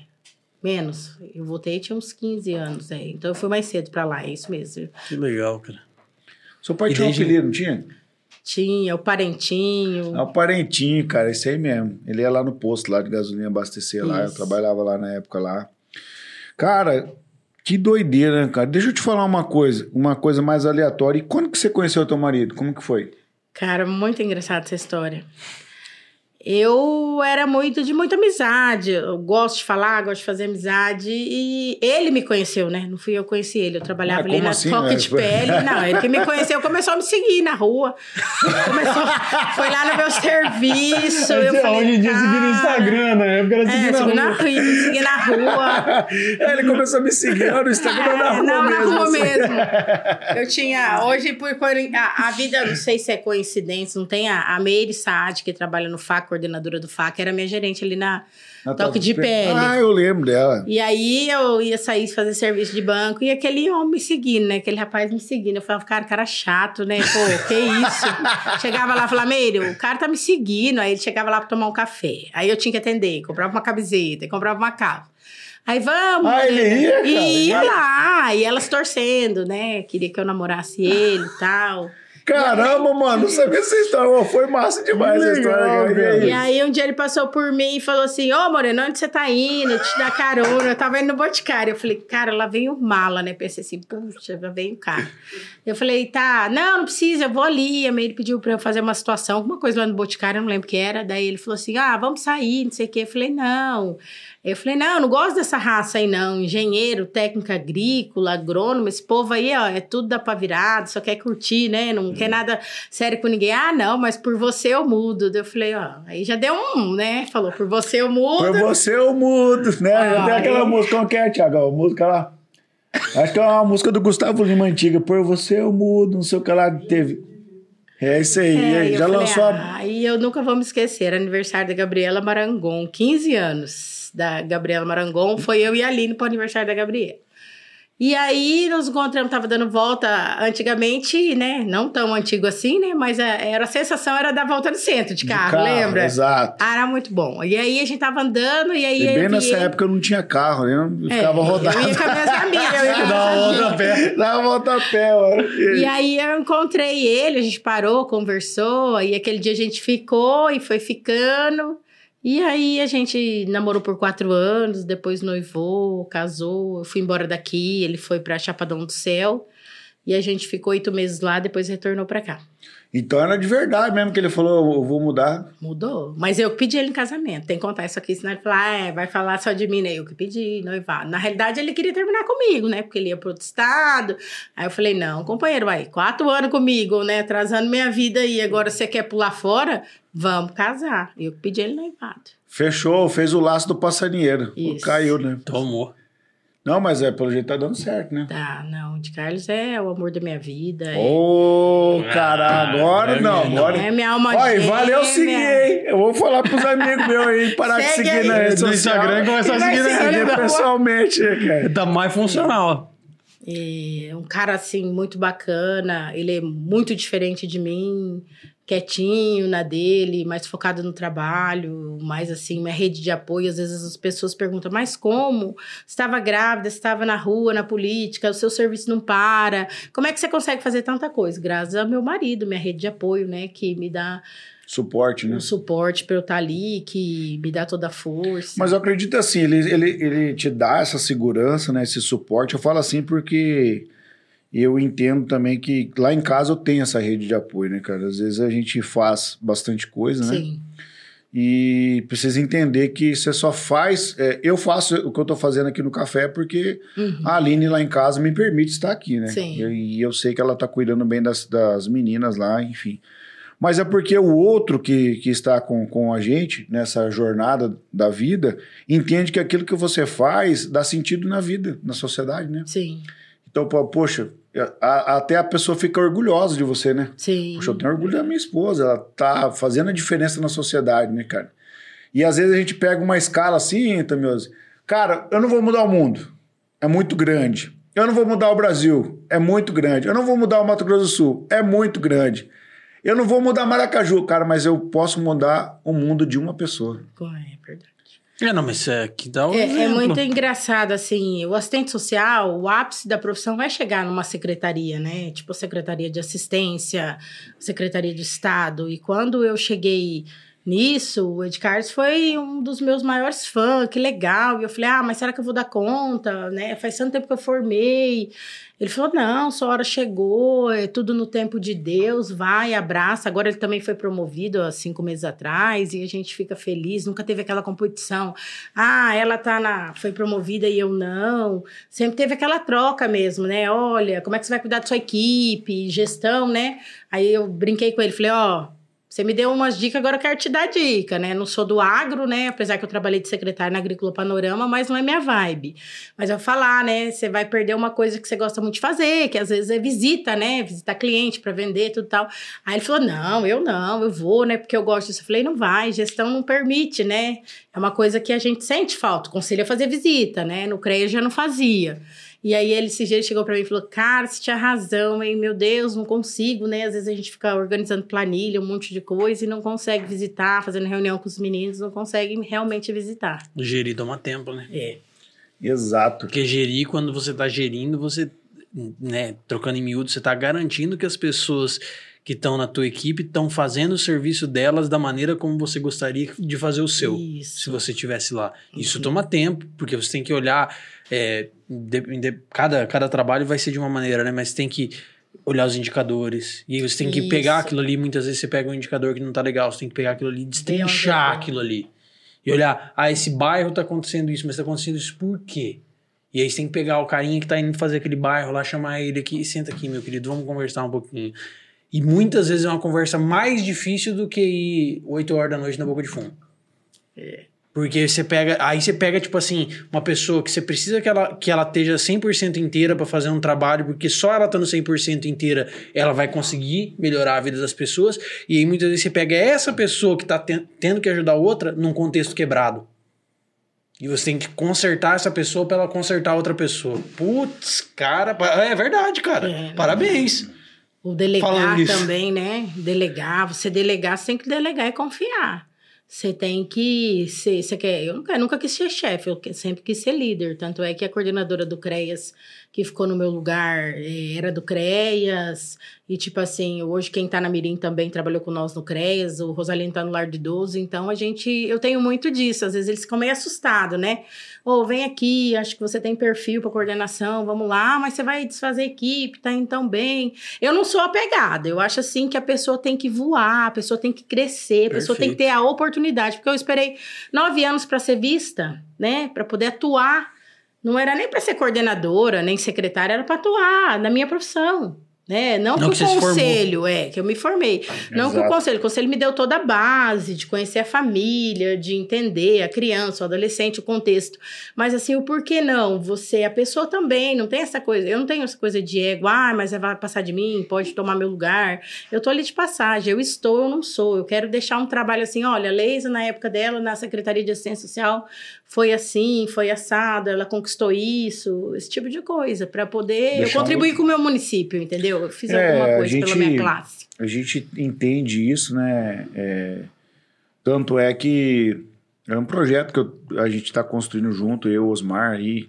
S1: Menos. Eu voltei e tinha uns 15 anos. É. Então eu fui mais cedo pra lá, é isso mesmo.
S3: Que legal, cara.
S2: Seu pai
S3: E
S2: tinha um apelido, não tinha?
S1: Tinha o parentinho.
S2: É o parentinho, cara, esse aí mesmo. Ele ia lá no posto lá de gasolina abastecer lá, eu
S1: Isso.
S2: trabalhava lá na época lá. Cara, que doideira, né, cara? Deixa eu te falar uma coisa, uma coisa mais aleatória. E quando que você conheceu teu marido? Como que foi?
S1: Cara, muito engraçada essa história. Eu era muito de muita amizade. Eu gosto de falar, gosto de fazer amizade. E ele me conheceu, né? Não fui eu que conheci ele. Eu trabalhava
S2: Ah,
S1: ali na
S2: assim,
S1: Toque
S2: né?
S1: de Pele. Não, ele que me conheceu começou a me seguir na rua. Começou, foi lá no meu serviço. Eu falei, cara,
S3: na época era
S1: É, seguir na rua, me seguir na rua.
S2: É, ele começou a me seguir no Instagram, na rua
S1: não,
S2: mesmo.
S1: na rua
S2: assim.
S1: mesmo. Eu tinha. Hoje, por, a, a vida, não sei se é coincidência, não tem a, a Meire Saad, que trabalha no FAC, coordenadora do FAC, era minha gerente ali na
S2: Na
S1: Toque de Pele.
S2: Ah, eu lembro dela.
S1: E aí eu ia sair fazer serviço de banco e aquele homem me seguindo, né? Aquele rapaz me seguindo. Eu falava, cara, cara chato, né? Pô, que isso? chegava lá e falava, Meire, o cara tá me seguindo. Aí ele chegava lá pra tomar um café. Aí eu tinha que atender, comprava uma camiseta, comprava uma calça. Aí vamos.
S2: Ah, ele
S1: né?
S2: ia, cara?
S1: E ia lá, e elas torcendo, né? Queria que eu namorasse ele e tal.
S2: Caramba, mano, não sabia essa história. Ô, Foi massa demais essa
S3: Legal,
S2: história.
S3: cara.
S1: E aí um dia ele passou por mim e falou assim: Ô Moreno, onde você tá indo? Eu te dar carona. Eu tava indo no Boticário. Eu falei, cara, lá vem o mala, né? Pensei assim, puxa, lá vem o cara. Eu falei, tá, não, não precisa, eu vou ali. A ele pediu pra eu fazer uma situação, alguma coisa lá no Boticário, eu não lembro o que era. Daí ele falou assim: ah, vamos sair, não sei o quê. Eu falei, não. Eu falei, não, eu não gosto dessa raça aí, não. Engenheiro, técnica agrícola, agrônomo, esse povo aí, ó, é tudo da virado, só quer curtir, né? Não quer nada sério com ninguém. Ah, não, mas por você eu mudo. Eu falei, ó, aí já deu um, né? Falou, por você eu mudo.
S2: Por você eu mudo, né?
S1: Ah,
S2: Tem aquela música, como que é, Thiago? A música lá. Acho que é uma música do Gustavo Lima antiga. Por você eu mudo, não sei o que lá teve. É isso aí.
S1: É,
S2: aí já
S1: falei,
S2: lançou a.
S1: ah, e eu nunca vou me esquecer, aniversário da Gabriela Marangon, 15 anos da Gabriela Marangon, foi eu e a Aline pro aniversário da Gabriela. E aí, nos encontramos, tava dando volta antigamente, né? Não tão antigo assim, né? Mas a, era, a sensação era dar volta no centro de
S2: de
S1: carro, lembra?
S2: Exato.
S1: Ah, era muito bom. E aí a gente tava andando, e aí
S2: E bem nessa
S1: ele-
S2: época eu não tinha carro, né? Eu
S1: É,
S2: ficava rodado.
S1: Eu ia com as minhas amigas, eu ia com
S3: Dá uma volta a pé.
S2: Dá uma volta a pé, mano.
S1: E aí eu encontrei ele, a gente parou, conversou, e aquele dia a gente ficou e foi ficando. E aí a gente namorou por quatro anos, depois noivou, casou, eu fui embora daqui, ele foi pra Chapadão do Céu. E a gente ficou oito meses lá, depois retornou pra cá.
S2: Então era de verdade mesmo que ele falou, eu vou mudar.
S1: Mudou. Mas eu pedi ele em casamento. Tem que contar isso aqui, senão ele fala, ah, é, vai falar só de mim, né? Eu que pedi, noivado. Na realidade, ele queria terminar comigo, né? Porque ele ia pro outro estado. Aí eu falei, não, companheiro, aí, quatro anos comigo, né? Atrasando minha vida aí. Agora você quer pular fora? Vamos casar. Eu que pedi ele noivado.
S2: Fechou, fez o laço do passarinheiro.
S1: Isso.
S2: Caiu, né?
S3: Tomou.
S2: Não, mas é, pelo jeito tá dando certo, né?
S1: Tá, não. O de Carlos é o amor da minha vida. é-
S2: Ô, cara,
S3: Ah,
S2: agora
S3: é
S2: não, agora.
S1: É minha alma
S2: Olha,
S1: gêmea.
S2: valeu seguir, hein? Eu vou falar pros amigos meus aí, parar de
S1: Segue
S2: seguir
S1: aí.
S2: na rede
S3: No
S2: social.
S3: Instagram e começar a seguir na rede.
S2: pessoalmente, cara.
S3: Tá mais funcional.
S1: É um cara, assim, muito bacana. Ele é muito diferente de mim. Quietinho na dele, mais focado no trabalho, mais assim, minha rede de apoio. Às vezes as pessoas perguntam, mas como? Você estava grávida, você estava na rua, na política, o seu serviço não para. Como é que você consegue fazer tanta coisa? Graças ao meu marido, minha rede de apoio, né? Que me dá
S2: Suporte, né?
S1: um suporte para eu estar ali, que me dá toda a força.
S2: Mas eu acredito assim, ele, ele, ele te dá essa segurança, né? Esse suporte. Eu falo assim porque eu entendo também que lá em casa eu tenho essa rede de apoio, né, cara? Às vezes a gente faz bastante coisa, né?
S1: Sim,
S2: E precisa entender que você só faz. é, eu faço o que eu tô fazendo aqui no café porque
S1: Uhum.
S2: a Aline lá em casa me permite estar aqui, né?
S1: Sim.
S2: E, eu sei que ela tá cuidando bem das, das meninas lá, enfim. Mas é porque o outro que, que está com, com a gente nessa jornada da vida entende que aquilo que você faz dá sentido na vida, na sociedade, né?
S1: sim,
S2: Então, poxa, a- até a pessoa fica orgulhosa de você, né?
S1: sim.
S2: Poxa, eu tenho orgulho da minha esposa, ela tá fazendo a diferença na sociedade, né, cara? E às vezes a gente pega uma escala assim, Tamioso, cara, eu não vou mudar o mundo, é muito grande. Eu não vou mudar o Brasil, é muito grande. Eu não vou mudar o Mato Grosso do Sul, é muito grande. Eu não vou mudar Maracaju, cara, mas eu posso mudar o mundo de uma pessoa.
S1: É verdade.
S3: É, não, mas é que dá um
S1: É, é muito engraçado, assim, o assistente social, o ápice da profissão vai chegar numa secretaria, né? Tipo, secretaria de assistência, secretaria de Estado. E quando eu cheguei nisso, o Ed Carlos foi um dos meus maiores fãs, que legal. E eu falei, ah, mas será que eu vou dar conta, né? Faz tanto tempo que eu formei. Ele falou, não, sua hora chegou, é tudo no tempo de Deus, vai, abraça. Agora ele também foi promovido há cinco meses atrás e a gente fica feliz, nunca teve aquela competição. Ah, ela tá na, foi promovida e eu não. Sempre teve aquela troca mesmo, né? Olha, como é que você vai cuidar da sua equipe, gestão, né? Aí eu brinquei com ele, falei, ó, você me deu umas dicas, agora eu quero te dar dica, né? Não sou do agro, né? Apesar que eu trabalhei de secretária na Agrícola Panorama, mas não é minha vibe. Mas eu vou falar, né? Você vai perder uma coisa que você gosta muito de fazer, que às vezes é visita, né? Visitar cliente para vender, tudo tal. Aí ele falou: não, eu não, eu vou, né? Porque eu gosto disso. Eu falei: não vai, gestão não permite, né? É uma coisa que a gente sente falta. Conselho é fazer visita, né? No CREA já não fazia. E aí ele esse dia chegou para mim e falou: "Cara, você tinha razão, hein? Meu Deus, não consigo, né? Às vezes a gente fica organizando planilha, um monte de coisa e não consegue visitar, fazendo reunião com os meninos, não consegue realmente visitar".
S3: Gerir toma tempo, né?
S1: É.
S2: Exato.
S3: Porque gerir, quando você tá gerindo, você, né, trocando em miúdo, você tá garantindo que as pessoas que estão na tua equipe estão fazendo o serviço delas da maneira como você gostaria de fazer o seu.
S1: Isso.
S3: Se você estivesse lá. Isso toma tempo, porque você tem que olhar. é, de- de- cada, cada trabalho vai ser de uma maneira, né? Mas tem que olhar os indicadores. E aí você tem que
S1: Isso.
S3: pegar aquilo ali. Muitas vezes você pega um indicador que não tá legal, você tem que pegar aquilo ali e destrinchar aquilo ali. E olhar, ah, esse bairro tá acontecendo isso, mas tá acontecendo isso por quê? E aí você tem que pegar o carinha que tá indo fazer aquele bairro lá, chamar ele aqui, senta aqui, meu querido, vamos conversar um pouquinho. E muitas vezes é uma conversa mais difícil do que ir 8 horas da noite na boca de fumo. Porque você pega, aí você pega tipo assim, uma pessoa que você precisa que ela, que ela esteja 100% inteira para fazer um trabalho, porque só ela estando 100% inteira, ela vai conseguir melhorar a vida das pessoas. E aí muitas vezes você pega essa pessoa que tá ten- tendo que ajudar outra num contexto quebrado. E você tem que consertar essa pessoa pra ela consertar outra pessoa. Putz, cara, é verdade, cara.
S1: É,
S3: Parabéns.
S1: O delegar também, né? Delegar, você delegar, você tem que delegar e confiar. Você tem que ser, você quer, eu nunca, eu nunca quis ser chefe, eu sempre quis ser líder. Tanto é que a coordenadora do CREAS, que ficou no meu lugar eh, era do CREAS. E, tipo assim, hoje quem tá na Mirim também trabalhou com nós no CREAS, o Rosalino tá no Lar de Idoso. Então, a gente, eu tenho muito disso. Às vezes eles ficam meio assustados, né? Ô, vem aqui, acho que você tem perfil para coordenação, vamos lá, mas você vai desfazer a equipe, tá indo tão bem. Eu não sou apegada, eu acho assim que a pessoa tem que voar, a pessoa tem que crescer, a pessoa tem que ter a oportunidade, porque eu esperei nove anos para ser vista, né, para poder atuar. Não era nem para ser coordenadora, nem secretária, era para atuar na minha profissão. Né? Não,
S3: Não
S1: que
S3: que
S1: o conselho, é, que eu me formei. Não que o conselho. O conselho me deu toda a base de conhecer a família, de entender a criança, o adolescente, o contexto. Mas assim, o porquê não? Você, a pessoa também, não tem essa coisa. Eu não tenho essa coisa de ego, ah, mas vai passar de mim, pode tomar meu lugar. Eu tô ali de passagem, eu estou, eu não sou. Eu quero deixar um trabalho assim, olha, a Leisa, na época dela, na Secretaria de Assistência Social, foi assim, foi assada, ela conquistou isso, esse tipo de coisa, para poder eu
S2: Deixar um-
S1: contribuir com o meu município, entendeu? Eu fiz
S2: É,
S1: alguma coisa pela
S2: gente-
S1: minha classe.
S2: A gente entende isso, né? É, tanto é que é um projeto que eu- a gente está construindo junto, eu, Osmar aí.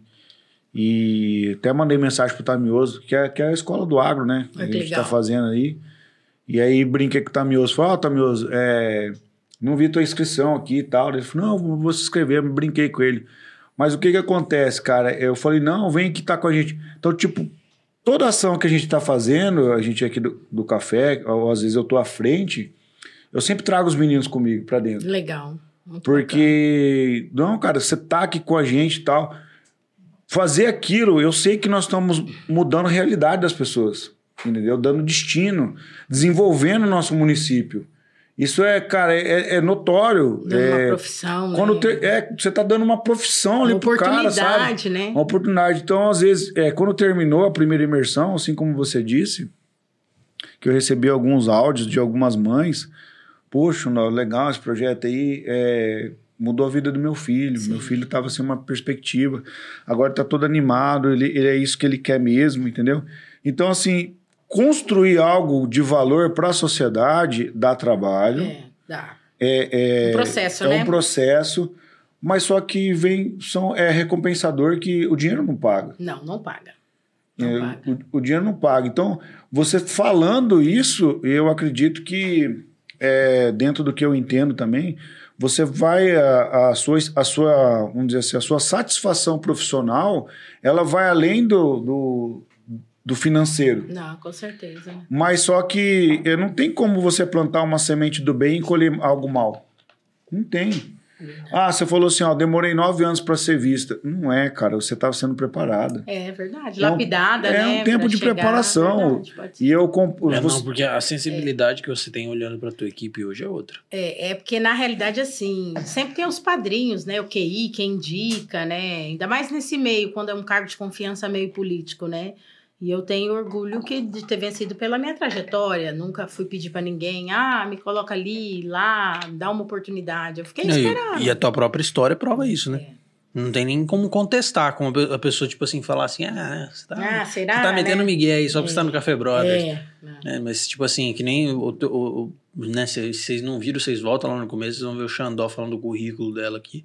S2: E até mandei mensagem pro Tamioso, que é, que é a escola do agro, né? A gente está fazendo aí. E aí brinquei com o Tamioso. Falei, ó, Tamioso, é, não vi tua inscrição aqui e tal. Ele falou, não, vou se inscrever. Brinquei com ele. Mas o que que acontece, cara? Eu falei, não, vem aqui tá com a gente. Então, tipo, toda ação que a gente está fazendo, a gente aqui do, do café, ou às vezes eu tô à frente, eu sempre trago os meninos comigo para dentro.
S1: Legal. Muito bacana.
S2: Porque, não, cara, você tá aqui com a gente e tal. Fazer aquilo, eu sei que nós estamos mudando a realidade das pessoas, entendeu? Dando destino, desenvolvendo o nosso município. Isso é, cara, é, é notório.
S1: Dando uma
S2: é,
S1: profissão,
S2: quando
S1: né?
S2: te- é, você tá dando uma profissão ali
S1: Uma
S2: pro cara, sabe?
S1: oportunidade, né?
S2: Uma oportunidade. Então, às vezes, é, quando terminou a primeira imersão, assim como você disse, que eu recebi alguns áudios de algumas mães, poxa, legal esse projeto aí, é, mudou a vida do meu filho. Meu filho estava sem uma perspectiva, agora está todo animado, ele, ele é isso que ele quer mesmo, entendeu? Então, assim, construir algo de valor para a sociedade dá trabalho.
S1: É, dá.
S2: É, é,
S1: Um processo,
S2: é
S1: né?
S2: um processo, mas só que vem são é recompensador que o dinheiro não paga.
S1: Não, não paga. Não
S2: É,
S1: paga.
S2: o, o dinheiro não paga. Então, você falando isso, eu acredito que é, dentro do que eu entendo também, você vai a, a sua a sua vamos dizer assim, a sua satisfação profissional, ela vai além do, do, do financeiro.
S1: Não, com certeza. né?
S2: Mas só que não tem como você plantar uma semente do bem e colher algo mal. Não tem. Ah, você falou assim, ó, demorei nove anos para ser vista. Não é, cara, você estava sendo preparada.
S1: É verdade.
S2: É um-
S1: Lapidada,
S2: é
S1: né?
S2: um tempo de
S1: chegar,
S2: preparação.
S1: verdade.
S2: E eu comp...
S3: É, não, porque a sensibilidade que você tem olhando pra tua equipe hoje é outra.
S1: É, é porque, na realidade, assim, sempre tem os padrinhos, né? O QI, quem indica, né? Ainda mais nesse meio, quando é um cargo de confiança meio político, né? E eu tenho orgulho que, de ter vencido pela minha trajetória. Nunca fui pedir pra ninguém, ah, me coloca ali, lá, dá uma oportunidade. Eu fiquei
S3: Não, e-
S1: esperando.
S3: E a tua própria história prova isso, né?
S1: É.
S3: Não tem nem como contestar, como a pe- a pessoa, tipo assim, falar assim, ah, você tá,
S1: Ah, será?
S3: você tá metendo
S1: né?
S3: migué aí só porque você tá no Café Brothers.
S1: É, né?
S3: É, mas, tipo assim, que nem o, o, o- né, vocês não viram, vocês voltam lá no começo, vocês vão ver o Xandó falando do currículo dela aqui.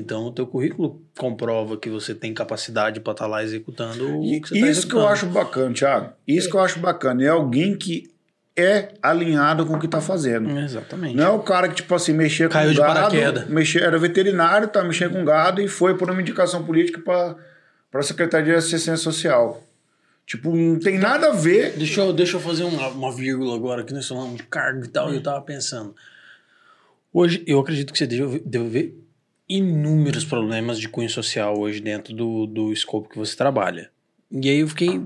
S3: Então, o teu currículo comprova que você tem capacidade pra estar lá executando o que você tá
S2: isso que eu acho bacana, Thiago. Isso que eu acho bacana. É alguém que é alinhado com o que tá fazendo.
S3: Exatamente.
S2: Não é o cara que, tipo assim, mexia
S3: Caiu
S2: com
S3: de
S2: gado.
S3: paraquedas.
S2: Mexia, era veterinário, tá mexendo com gado e foi por uma indicação política para a Secretaria de Assistência Social. Tipo, não tem nada a ver.
S3: Deixa eu, deixa eu fazer uma, uma vírgula agora, que nós falamos de cargo e tal, e eu tava pensando. Hoje, eu acredito que você deve, deve ver inúmeros problemas de cunho social hoje dentro do, do escopo que você trabalha. E aí eu fiquei,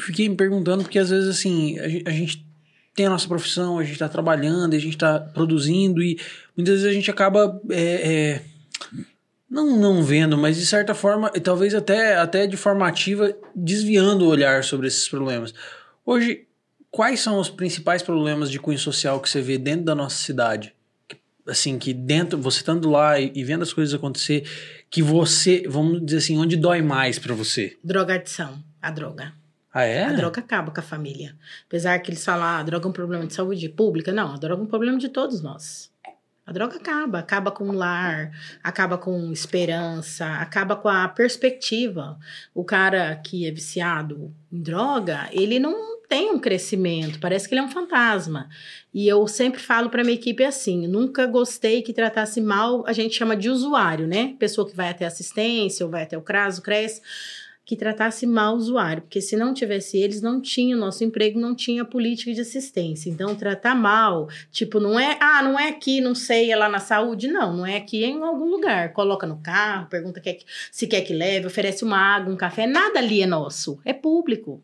S3: fiquei me perguntando, porque às vezes, assim, a, a gente tem a nossa profissão, a gente tá trabalhando, a gente tá produzindo, e muitas vezes a gente acaba... é, é, não, não vendo, mas de certa forma, e talvez até, até de forma ativa, desviando o olhar sobre esses problemas. Hoje, quais são os principais problemas de cunho social que você vê dentro da nossa cidade? Assim, que dentro, você estando lá e, e vendo as coisas acontecer, que você, vamos dizer assim, onde dói mais pra você?
S1: Drogadição, a droga.
S3: Ah, é?
S1: A droga acaba com a família. Apesar que eles falam, ah, a droga é um problema de saúde pública. Não, a droga é um problema de todos nós. A droga acaba, acaba com o lar, acaba com esperança, acaba com a perspectiva. O cara que é viciado em droga, ele não tem um crescimento, parece que ele é um fantasma. E eu sempre falo para minha equipe assim: nunca gostei que tratasse mal, a gente chama de usuário, né? Pessoa que vai até assistência ou vai até o CRAS, o CRES que tratasse mal o usuário, porque se não tivesse eles, não tinha o nosso emprego, não tinha política de assistência. Então, tratar mal, tipo, não é, ah, não é aqui, não sei, é lá na saúde, não, não é aqui, é em algum lugar. Coloca no carro, pergunta quer, se quer que leve, oferece uma água, um café, nada ali é nosso, é público.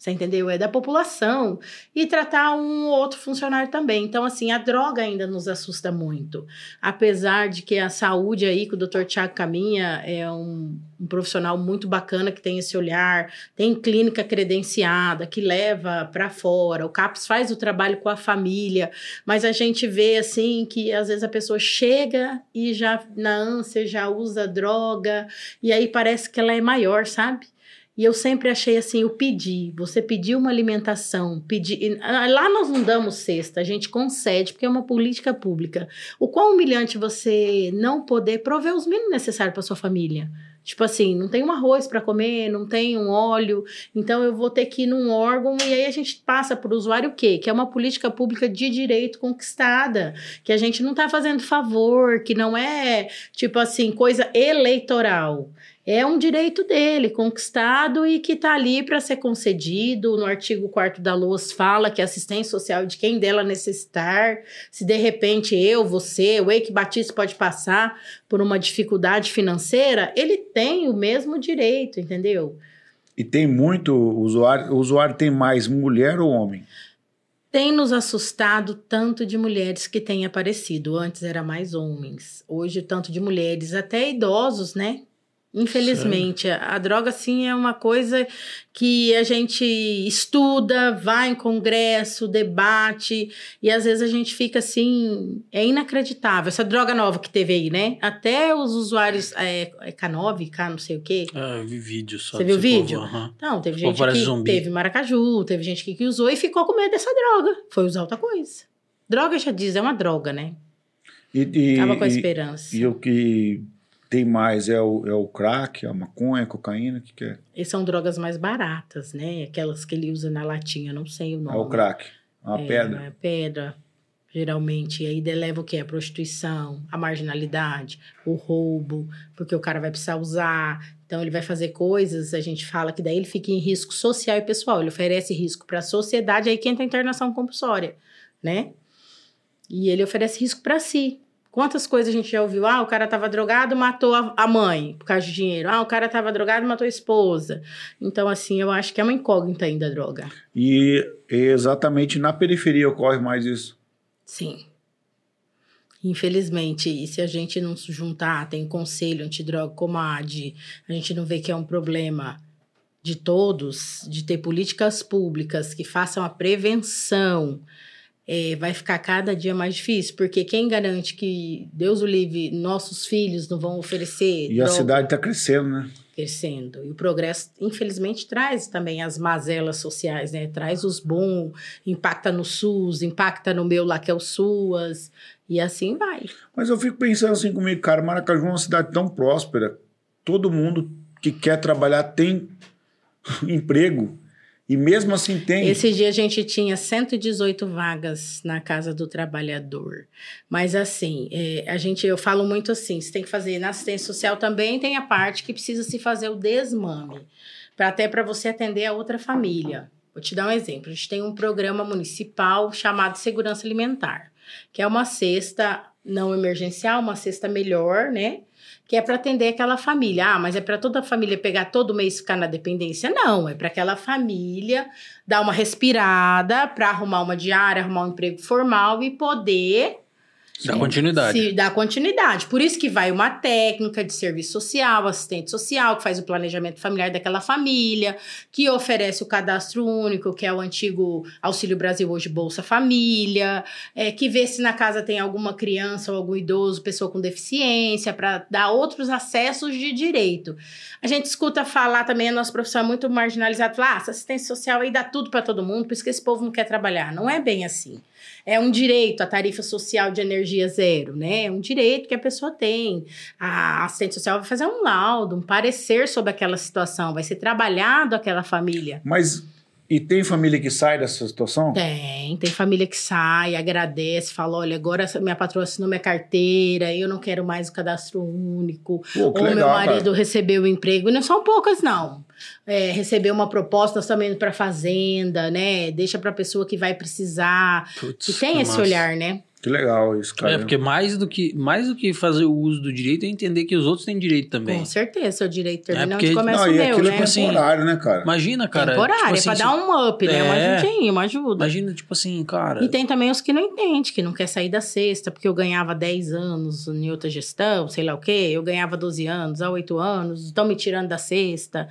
S1: Você entendeu? É da população. E tratar um ou outro funcionário também. Então, assim, a droga ainda nos assusta muito. Apesar de que a saúde aí, que o Dr. Tiago Caminha é um, um, profissional muito bacana que tem esse olhar, tem clínica credenciada, que leva para fora. O CAPS faz o trabalho com a família, mas a gente vê, assim, que às vezes a pessoa chega e já na ânsia já usa droga, e aí parece que ela é maior, sabe? E eu sempre achei assim, o pedir, você pedir uma alimentação, pedir, ah, lá nós não damos cesta, a gente concede, porque é uma política pública. O quão humilhante você não poder prover os mínimos necessários para sua família. Tipo assim, não tem um arroz para comer, não tem um óleo, então eu vou ter que ir num órgão e aí a gente passa para o usuário o quê? Que é uma política pública de direito conquistada, que a gente não está fazendo favor, que não é tipo assim, coisa eleitoral é um direito dele, conquistado e que está ali para ser concedido. No artigo 4 da LOAS fala que a assistência social é de quem dela necessitar. Se de repente eu, você, o Eike Batista pode passar por uma dificuldade financeira, ele tem o mesmo direito, entendeu?
S2: E tem muito usuário, o usuário tem mais mulher ou homem?
S1: Tem nos assustado tanto de mulheres que têm aparecido. Antes era mais homens. Hoje, tanto de mulheres, até idosos, né? Infelizmente, a, a droga sim é uma coisa que a gente estuda, vai em congresso, debate, e às vezes a gente fica assim, é inacreditável. Essa droga nova que teve aí, né? Até os usuários, é, é K9, K não sei o quê.
S3: Ah, eu vi vídeo só.
S1: Você viu vídeo? Povo, uhum. Não, teve gente que zumbi. teve maracaju, teve gente que, que usou e ficou com medo dessa droga. Foi usar outra coisa. Droga já diz, é uma droga, né?
S2: E, e,
S1: Acaba com a esperança.
S2: E o que tem mais é o, é o crack, a maconha, a cocaína, o que, que é?
S1: E são drogas mais baratas, né? Aquelas que ele usa na latinha, não sei o nome.
S2: É o crack, uma
S1: é,
S2: pedra.
S1: É pedra, geralmente. E aí leva o quê? A prostituição, a marginalidade, o roubo, porque o cara vai precisar usar. Então ele vai fazer coisas, a gente fala que daí ele fica em risco social e pessoal. Ele oferece risco para a sociedade, aí que entra a internação compulsória, né? E ele oferece risco para si. Quantas coisas a gente já ouviu? Ah, o cara estava drogado, matou a mãe por causa de dinheiro. Ah, o cara estava drogado, matou a esposa. Então, assim, eu acho que é uma incógnita ainda a droga.
S2: E exatamente na periferia ocorre mais isso?
S1: Sim. Infelizmente, e se a gente não se juntar, tem conselho antidroga como a AD, a gente não vê que é um problema de todos, de ter políticas públicas que façam a prevenção, é, vai ficar cada dia mais difícil, porque quem garante que Deus o livre, nossos filhos não vão oferecer.
S2: E droga, a cidade está crescendo, né?
S1: Crescendo. E o progresso, infelizmente, traz também as mazelas sociais, né? Traz os bons, impacta no SUS, impacta no meu lá que é o SUAS, e assim vai.
S2: Mas eu fico pensando assim comigo, cara, Maracaju é uma cidade tão próspera, todo mundo que quer trabalhar tem emprego. E mesmo assim tem.
S1: Esse dia a gente tinha 118 vagas na Casa do Trabalhador. Mas assim, é, a gente, eu falo muito assim: você tem que fazer na assistência social também tem a parte que precisa se fazer o desmame. Pra, até para você atender a outra família. Vou te dar um exemplo. A gente tem um programa municipal chamado Segurança Alimentar, que é uma cesta não emergencial, uma cesta melhor, né? Que é para atender aquela família. Ah, mas é para toda a família pegar todo mês ficar na dependência? Não, é para aquela família dar uma respirada, para arrumar uma diária, arrumar um emprego formal e poder
S3: Dá continuidade.
S1: Se dá continuidade. Por isso que vai uma técnica de serviço social, assistente social, que faz o planejamento familiar daquela família, que oferece o cadastro único, que é o antigo Auxílio Brasil, hoje Bolsa Família, é, que vê se na casa tem alguma criança ou algum idoso, pessoa com deficiência, para dar outros acessos de direito. A gente escuta falar também, a nossa profissão é muito marginalizada, falar, ah, essa assistência social aí dá tudo para todo mundo, por isso que esse povo não quer trabalhar. Não é bem assim. É um direito, a tarifa social de energia zero, né? É um direito que a pessoa tem. A assistente social vai fazer um laudo, um parecer sobre aquela situação, vai ser trabalhado aquela família.
S2: Mas e tem família que sai dessa situação?
S1: Tem, tem família que sai, agradece, fala: olha, agora minha patroa assinou minha carteira, eu não quero mais o cadastro único.
S2: Pô,
S1: Ou
S2: legal,
S1: meu marido
S2: cara.
S1: recebeu o emprego. E não são poucas, não. É, recebeu uma proposta, nós estamos indo para fazenda, né? Deixa para a pessoa que vai precisar.
S3: Putz,
S1: Que tem esse
S3: massa.
S1: olhar, né?
S2: Que legal isso, cara.
S3: É, porque mais do, que, mais do que fazer o uso do direito é entender que os outros têm direito também.
S1: Com certeza, seu direito termina
S3: porque-
S1: onde começa
S2: Não,
S1: o
S2: e
S1: meu,
S2: aquilo
S1: né?
S2: é
S3: assim,
S2: temporário, né, cara?
S3: Imagina, cara.
S1: Temporário,
S3: tipo
S1: é
S3: assim,
S1: pra
S3: se-
S1: dar um up, né? Uma
S3: É.
S1: ajudinha, uma ajuda.
S3: Imagina, tipo assim, cara.
S1: E tem também os que não entendem, que não quer sair da cesta, porque eu ganhava 10 anos em outra gestão, sei lá o quê, eu ganhava 12 anos, há 8 anos, estão me tirando da cesta.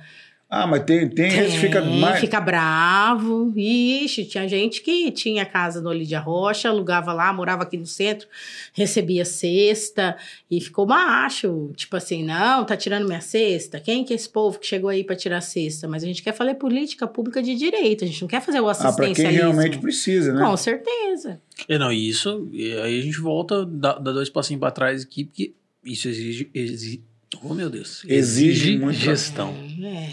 S2: Ah, mas tem, tem, que fica
S1: Tem,
S2: mais.
S1: fica bravo. Ixi, tinha gente que tinha casa no Olídia Rocha, alugava lá, morava aqui no centro, recebia cesta e ficou macho. Tipo assim, não, tá tirando minha cesta? Quem que é esse povo que chegou aí pra tirar cesta? Mas a gente quer fazer política pública de direito, a gente não quer fazer o
S2: Ah, pra quem
S1: assistencialismo.
S2: realmente precisa, né?
S1: Com certeza.
S3: É, não, e isso, e aí a gente volta, dá, dá dois passinhos pra trás aqui, porque isso exige. exige oh, meu Deus.
S2: Exige muito-
S3: gestão.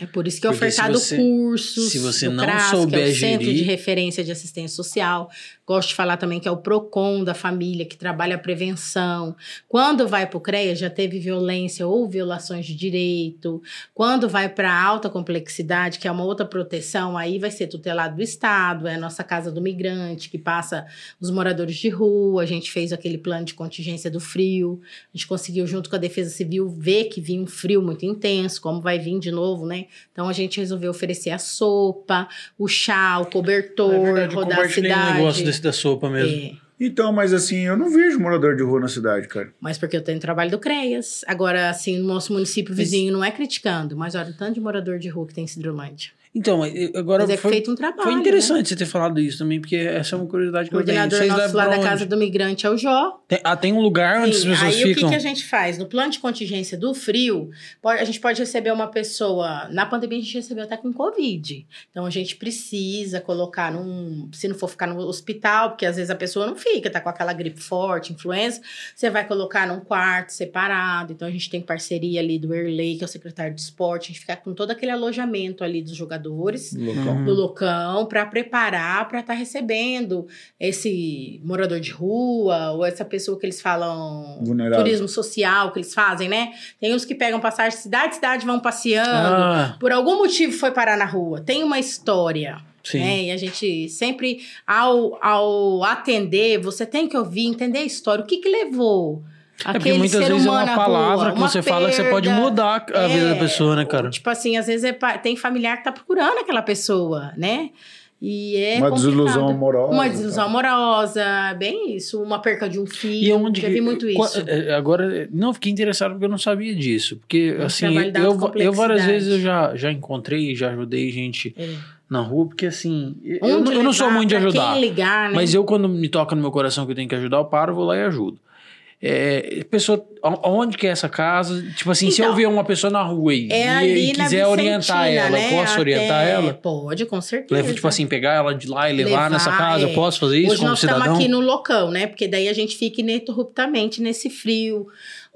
S1: É, por isso que é
S3: Porque
S1: ofertado
S3: você-
S1: cursos.
S3: se você não
S1: que é
S3: souber
S1: o Centro de
S3: gerir-
S1: Referência de Assistência Social. Gosto de falar também que é o PROCON da família, que trabalha a prevenção. Quando vai para o CREA, já teve violência ou violações de direito. Quando vai para alta complexidade, que é uma outra proteção, aí vai ser tutelado do Estado, é a nossa Casa do Migrante, que passa os moradores de rua. A gente fez aquele plano de contingência do frio. A gente conseguiu, junto com a Defesa Civil, ver que vinha um frio muito intenso, como vai vir de novo, né? Então a gente resolveu oferecer a sopa, o chá, o cobertor,
S3: É verdade,
S1: rodar a cidade.
S3: Da sopa mesmo.
S1: É,
S2: Então, mas assim, eu não vejo morador de rua na cidade, cara.
S1: mas porque eu tenho trabalho do CREAS. Agora, assim, no nosso município vizinho, não é criticando, mas olha o tanto de morador de rua que tem em Cidrolândia.
S3: Então, e- agora
S1: Mas é
S3: foi,
S1: feito um trabalho.
S3: foi
S1: né?
S3: interessante você ter falado isso também, porque essa é uma curiosidade
S1: O
S3: que eu tenho.
S1: coordenador
S3: Vocês
S1: nosso lá da? Casa do Migrante é o Jó.
S3: Tem, ah, tem um lugar onde
S1: Sim,
S3: as pessoas
S1: aí o que,
S3: ficam.
S1: que a gente faz? No plano de contingência do frio, pode- a gente pode receber uma pessoa. Na pandemia, a gente recebeu até com Covid. Então a gente precisa colocar num. Se não for ficar no hospital, porque às vezes a pessoa não fica, tá com aquela gripe forte, influenza, você vai colocar num quarto separado. Então a gente tem parceria ali do Erley, que é o secretário de esporte, a gente fica com todo aquele alojamento ali dos jogadores
S2: Local.
S3: Uhum.
S1: no locão para preparar para estar recebendo esse morador de rua ou essa pessoa que eles falam
S2: Vulnerável.
S1: turismo social que eles fazem, né? Tem uns que pegam passagem de cidade cidade vão passeando,
S3: Ah,
S1: por algum motivo foi parar na rua. Tem uma história.
S3: sim.
S1: Né? E a gente sempre, ao, ao atender, você tem que ouvir, entender a história. O que que levou
S3: É porque
S1: aquele
S3: muitas
S1: ser
S3: vezes é uma palavra
S1: rua?
S3: que
S1: Uma
S3: você fala que você pode
S1: perda,
S3: mudar a vida da
S1: é,
S3: pessoa, né, cara?
S1: Tipo assim, às vezes é pa- tem familiar que tá procurando aquela pessoa, né? E é
S2: Uma
S1: complicado.
S2: desilusão amorosa.
S1: Uma desilusão amorosa, bem isso. Uma perca de um filho.
S3: E onde
S1: já vi muito isso.
S3: é, Agora, não, fiquei interessado porque eu não sabia disso. Porque,
S1: Um
S3: assim, eu, eu várias vezes eu já, já encontrei, já ajudei gente
S1: É.
S3: na rua, porque, assim, eu, eu não sou muito de ajudar.
S1: Quem ligar, né?
S3: Mas eu, quando me toca no meu coração que eu tenho que ajudar, eu paro, vou lá e ajudo. É, pessoa, aonde que é essa casa? Tipo assim, se eu
S1: Então,
S3: ver uma pessoa na rua e,
S1: é
S3: e- quiser orientar
S1: Vicentina,
S3: ela,
S1: né?
S3: eu posso orientar
S1: Até-
S3: ela?
S1: Pode, com certeza.
S3: Levo, tipo assim, pegar ela de lá e levar, nessa casa?
S1: é.
S3: Eu posso fazer isso
S1: Hoje
S3: como
S1: nós
S3: cidadão?
S1: estamos aqui no locão, né? Porque daí a gente fica ininterruptamente nesse frio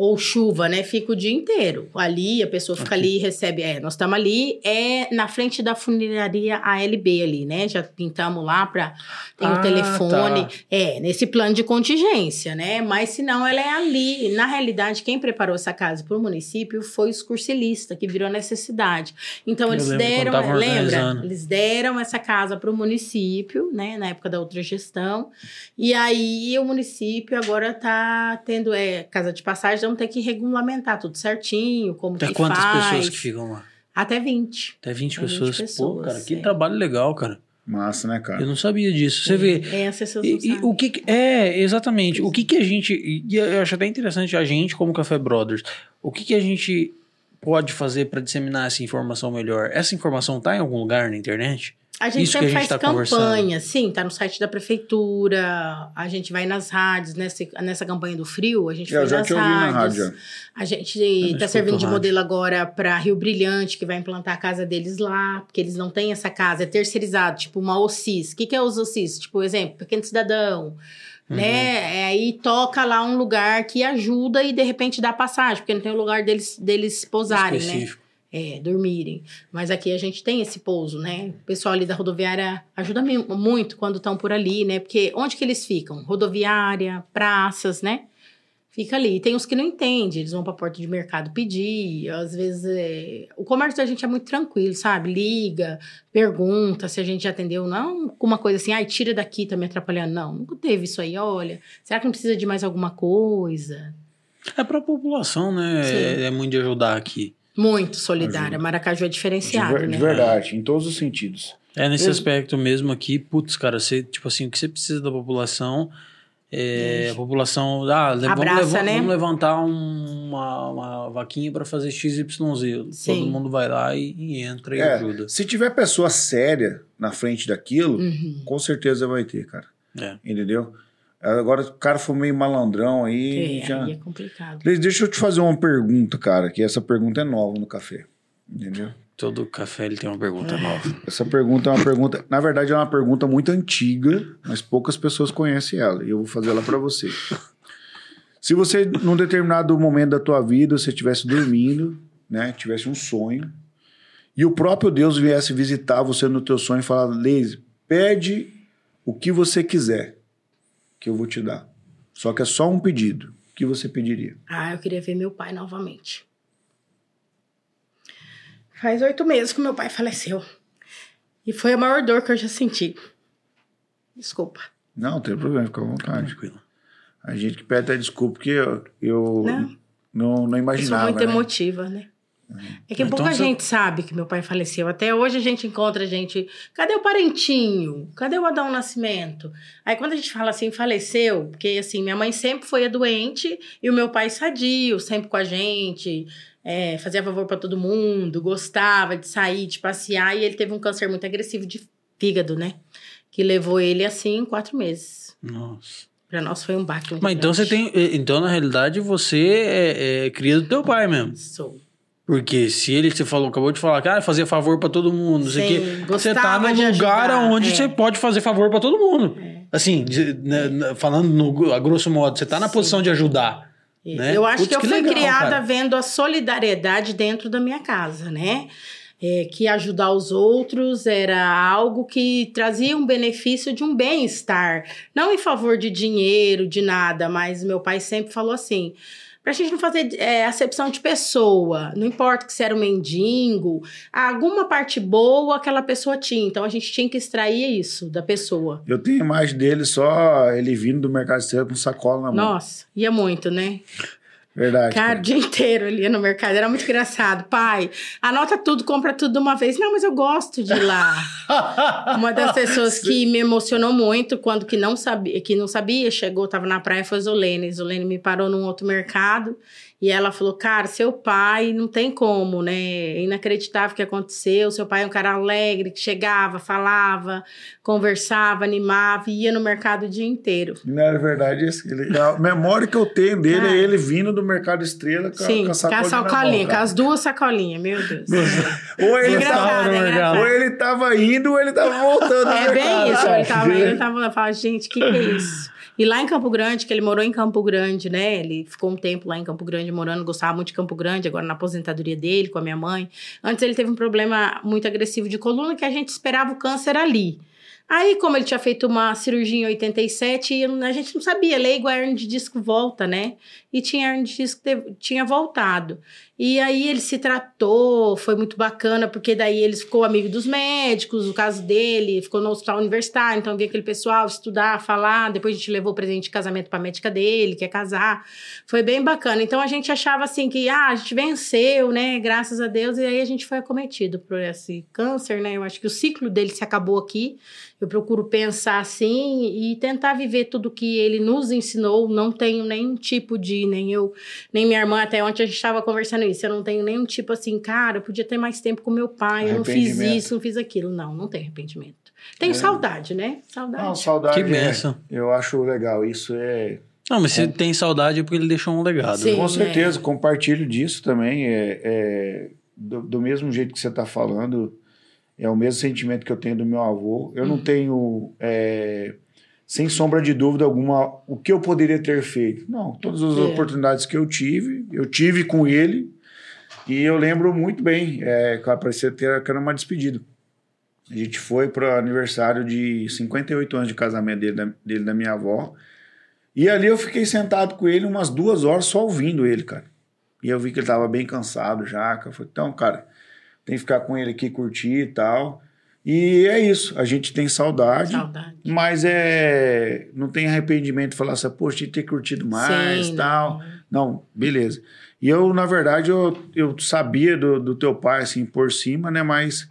S1: ou chuva, né? Fica o dia inteiro. Ali, a pessoa fica ali e recebe. É, nós estamos ali, é na frente da funeraria ALB ali, né? Já pintamos lá para Tem
S3: Ah,
S1: o telefone.
S3: tá.
S1: É, nesse plano de contingência, né? Mas se não, ela é ali. Na realidade, quem preparou essa casa para o município foi os cursilistas, que virou necessidade. Então,
S3: Eu
S1: eles deram, lembra? Eles deram essa casa para o município, né? Na época da outra gestão. E aí o município agora tá tendo é, casa de passagem, ter que regulamentar tudo certinho, como
S3: Até
S1: que
S3: quantas
S1: faz.
S3: pessoas que ficam lá?
S1: Até 20.
S3: Até 20
S1: Até 20
S3: pessoas. Pô,
S1: pessoas,
S3: cara, que
S1: é.
S3: trabalho legal, cara.
S2: Massa, né, cara?
S3: Eu não sabia disso. Você vê.
S1: É, as pessoas não
S3: E, e o que que- é exatamente o que que a gente e eu acho até interessante a gente como Café Brothers o que que a gente pode fazer para disseminar essa informação melhor essa informação tá em algum lugar na internet
S1: A gente
S3: Isso que a
S1: sempre
S3: gente
S1: faz
S3: tá
S1: campanha, sim, tá no site da prefeitura, a gente vai nas rádios, nessa, nessa campanha do frio, a gente
S2: É, eu
S1: foi nas
S2: te ouvi na
S1: rádios.
S2: rádio.
S1: A gente tá
S3: escuto
S1: servindo de
S3: rádio.
S1: modelo agora para Rio Brilhante, que vai implantar a casa deles lá, porque eles não têm essa casa, é terceirizado, tipo uma OCIS. O que, que é os OCIS? Tipo, exemplo, Pequeno Cidadão, né? É, aí toca lá um lugar que ajuda e de repente dá passagem, porque não tem o lugar deles, deles pousarem, né? É, dormirem. Mas aqui a gente tem esse pouso, né? O pessoal ali da rodoviária ajuda muito quando estão por ali, né? Porque onde que eles ficam? Rodoviária, praças, né? Fica ali. Tem uns que não entendem, eles vão pra porta de mercado pedir. Às vezes, é... o comércio da gente é muito tranquilo, sabe? Liga, pergunta se a gente já atendeu. Não com uma coisa assim, ai, tira daqui, tá me atrapalhando. Não, nunca teve isso aí. Olha, será que não precisa de mais alguma coisa?
S3: É pra população, né? É, é muito de ajudar aqui.
S1: Muito solidária. Maracaju é
S2: De,
S1: diferenciado,
S2: de
S1: né?
S2: verdade, em todos os sentidos.
S3: É nesse
S2: Eu-
S3: aspecto mesmo aqui, putz, cara, você, tipo assim, o que você precisa da população é a população. Ah, vamos,
S1: Abraça,
S3: leva-
S1: né?
S3: vamos levantar um- uma, uma vaquinha pra fazer XYZ. Todo
S1: Sim.
S3: mundo vai lá e, e entra e
S2: É,
S3: ajuda.
S2: se tiver pessoa séria na frente daquilo,
S1: Uhum.
S2: com certeza vai ter, cara.
S3: É.
S2: Entendeu? Agora, o cara foi meio malandrão aí.
S1: É,
S2: já...
S1: aí é complicado.
S2: Deixa eu te fazer uma pergunta, cara, que essa pergunta é nova no café. Entendeu?
S3: Todo café ele tem uma pergunta nova.
S2: Essa pergunta é uma pergunta. Na verdade, é uma pergunta muito antiga, mas poucas pessoas conhecem ela. E eu vou fazer ela para você. Se você, num determinado momento da tua vida, você estivesse dormindo, né? Tivesse um sonho, e o próprio Deus viesse visitar você no teu sonho e falar, Leise, pede o que você quiser, que eu vou te dar. Só que é só um pedido. O que você pediria?
S1: Ah, eu queria ver meu pai novamente. Faz oito meses que meu pai faleceu. E foi a maior dor que eu já senti. Desculpa.
S2: Não, não tem problema, fica à vontade.
S3: Tranquilo.
S2: A gente que pede até desculpa, porque eu, eu
S1: Não.
S2: não, não,
S1: Eu sou
S2: imaginava.
S1: muito
S2: né?
S1: emotiva, né? É que
S3: Então
S1: pouca
S3: você-
S1: gente sabe que meu pai faleceu. Até hoje a gente encontra gente. Cadê o parentinho? Cadê o Adão Nascimento? Aí quando a gente fala assim, faleceu, porque assim, minha mãe sempre foi a doente e o meu pai sadio, sempre com a gente, é, fazia favor pra todo mundo, gostava de sair, de passear, e ele teve um câncer muito agressivo de fígado, né? Que levou ele assim quatro meses.
S3: Nossa.
S1: Pra nós foi um baque
S3: Mas então você
S1: grande.
S3: tem. Então, na realidade, você é, é cria do teu pai mesmo.
S1: Sou.
S3: Porque se ele você falou, acabou de falar que ah, fazia favor pra todo mundo, não sei o
S1: Sim,
S3: quê. Você tá num lugar
S1: ajudar,
S3: onde
S1: é.
S3: você pode fazer favor pra todo mundo. Assim, de- né, né, falando no, a grosso modo, você tá na
S1: Sim.
S3: posição de ajudar. Né?
S1: Eu acho
S3: Putz,
S1: que eu
S3: que
S1: fui
S3: legal,
S1: criada
S3: cara.
S1: vendo a solidariedade dentro da minha casa, né? É, que ajudar os outros era algo que trazia um benefício de um bem-estar. Não em favor de dinheiro, de nada, mas meu pai sempre falou assim. Pra gente não fazer é, acepção de pessoa, não importa que se era um mendigo, alguma parte boa aquela pessoa tinha. Então a gente tinha que extrair isso da pessoa.
S2: Eu tenho imagem dele só ele vindo do mercado exterior com sacola na mão.
S1: Nossa, ia muito, né?
S2: Verdade.
S1: Cara, o dia inteiro ia no mercado, era muito engraçado. Pai, anota tudo, compra tudo de uma vez. Não, mas eu gosto de ir lá. uma das pessoas que me emocionou muito quando que não sabia, que não sabia, chegou, tava na praia, foi Zolene. Zolene me parou num outro mercado e ela falou: Cara, seu pai não tem como, né? É inacreditável o que aconteceu. Seu pai é um cara alegre que chegava, falava, conversava, animava ia no mercado o dia inteiro.
S2: Não era verdade a memória que eu tenho dele
S1: Ah.
S2: é ele vindo do mercado estrela com, a-
S1: Sim,
S2: com a
S1: com a
S2: na
S1: sacolinha, com as duas sacolinhas, meu Deus.
S2: Ou ele, tava,
S1: é
S2: ou ele tava indo ou ele tava voltando.
S1: É bem
S2: mercado,
S1: isso, ele tava indo, ele tava falava, gente, o que, que é isso? E lá em Campo Grande, que ele morou em Campo Grande, né? Ele ficou um tempo lá em Campo Grande morando, gostava muito de Campo Grande, agora na aposentadoria dele, com a minha mãe. Antes ele teve um problema muito agressivo de coluna, que a gente esperava o câncer ali. Aí, como ele tinha feito uma cirurgia em 87, e a gente não sabia, leigo a hernia de disco volta, né? E tinha disco que tinha voltado. E aí ele se tratou, foi muito bacana, porque daí ele ficou amigo dos médicos, o caso dele, ficou no hospital universitário, então via aquele pessoal estudar, falar, depois a gente levou presente de casamento pra médica dele, quer casar. Foi bem bacana. Então a gente achava assim que, ah, a gente venceu, né, graças a Deus, e aí a gente foi acometido por esse câncer, né? Eu acho que o ciclo dele se acabou aqui. Eu procuro pensar assim e tentar viver tudo que ele nos ensinou. Não tenho nenhum tipo de, nem eu, nem minha irmã, até ontem a gente estava conversando isso. Eu não tenho nenhum tipo assim, cara, eu podia ter mais tempo com meu pai, eu não fiz isso, não fiz aquilo. Não, não tenho arrependimento. Tenho
S2: É.
S1: saudade, né? Saudade.
S2: Não, saudade.
S3: Que
S2: é-
S3: benção.
S2: eu acho legal. Isso é.
S3: Não, mas você tem saudade porque ele deixou um legado.
S1: Sim.
S2: Com
S1: né?
S2: certeza, compartilho disso também. É, é, do, do mesmo jeito que você está falando, é o mesmo sentimento que eu tenho do meu avô. Eu não
S1: Uhum.
S2: tenho é, sem sombra de dúvida alguma, o que eu poderia ter feito. Não, todas as
S1: É.
S2: oportunidades que eu tive, eu tive com ele. E eu lembro muito bem, é, claro, parecia ter que era uma despedida. A gente foi para o aniversário de 58 anos de casamento dele, da, dele da minha avó. E ali eu fiquei sentado com ele umas duas horas só ouvindo ele, cara. E eu vi que ele tava bem cansado já. cara. Eu falei, então, cara, tem que ficar com ele aqui, curtir e tal. E é isso, a gente tem saudade.
S1: Saudade.
S2: Mas é. Não tem arrependimento de falar assim, poxa, tinha ter curtido mais
S1: Sim,
S2: tal.
S1: não.
S2: Não, beleza. E eu, na verdade, eu, eu sabia do, do teu pai, assim, por cima, né? Mas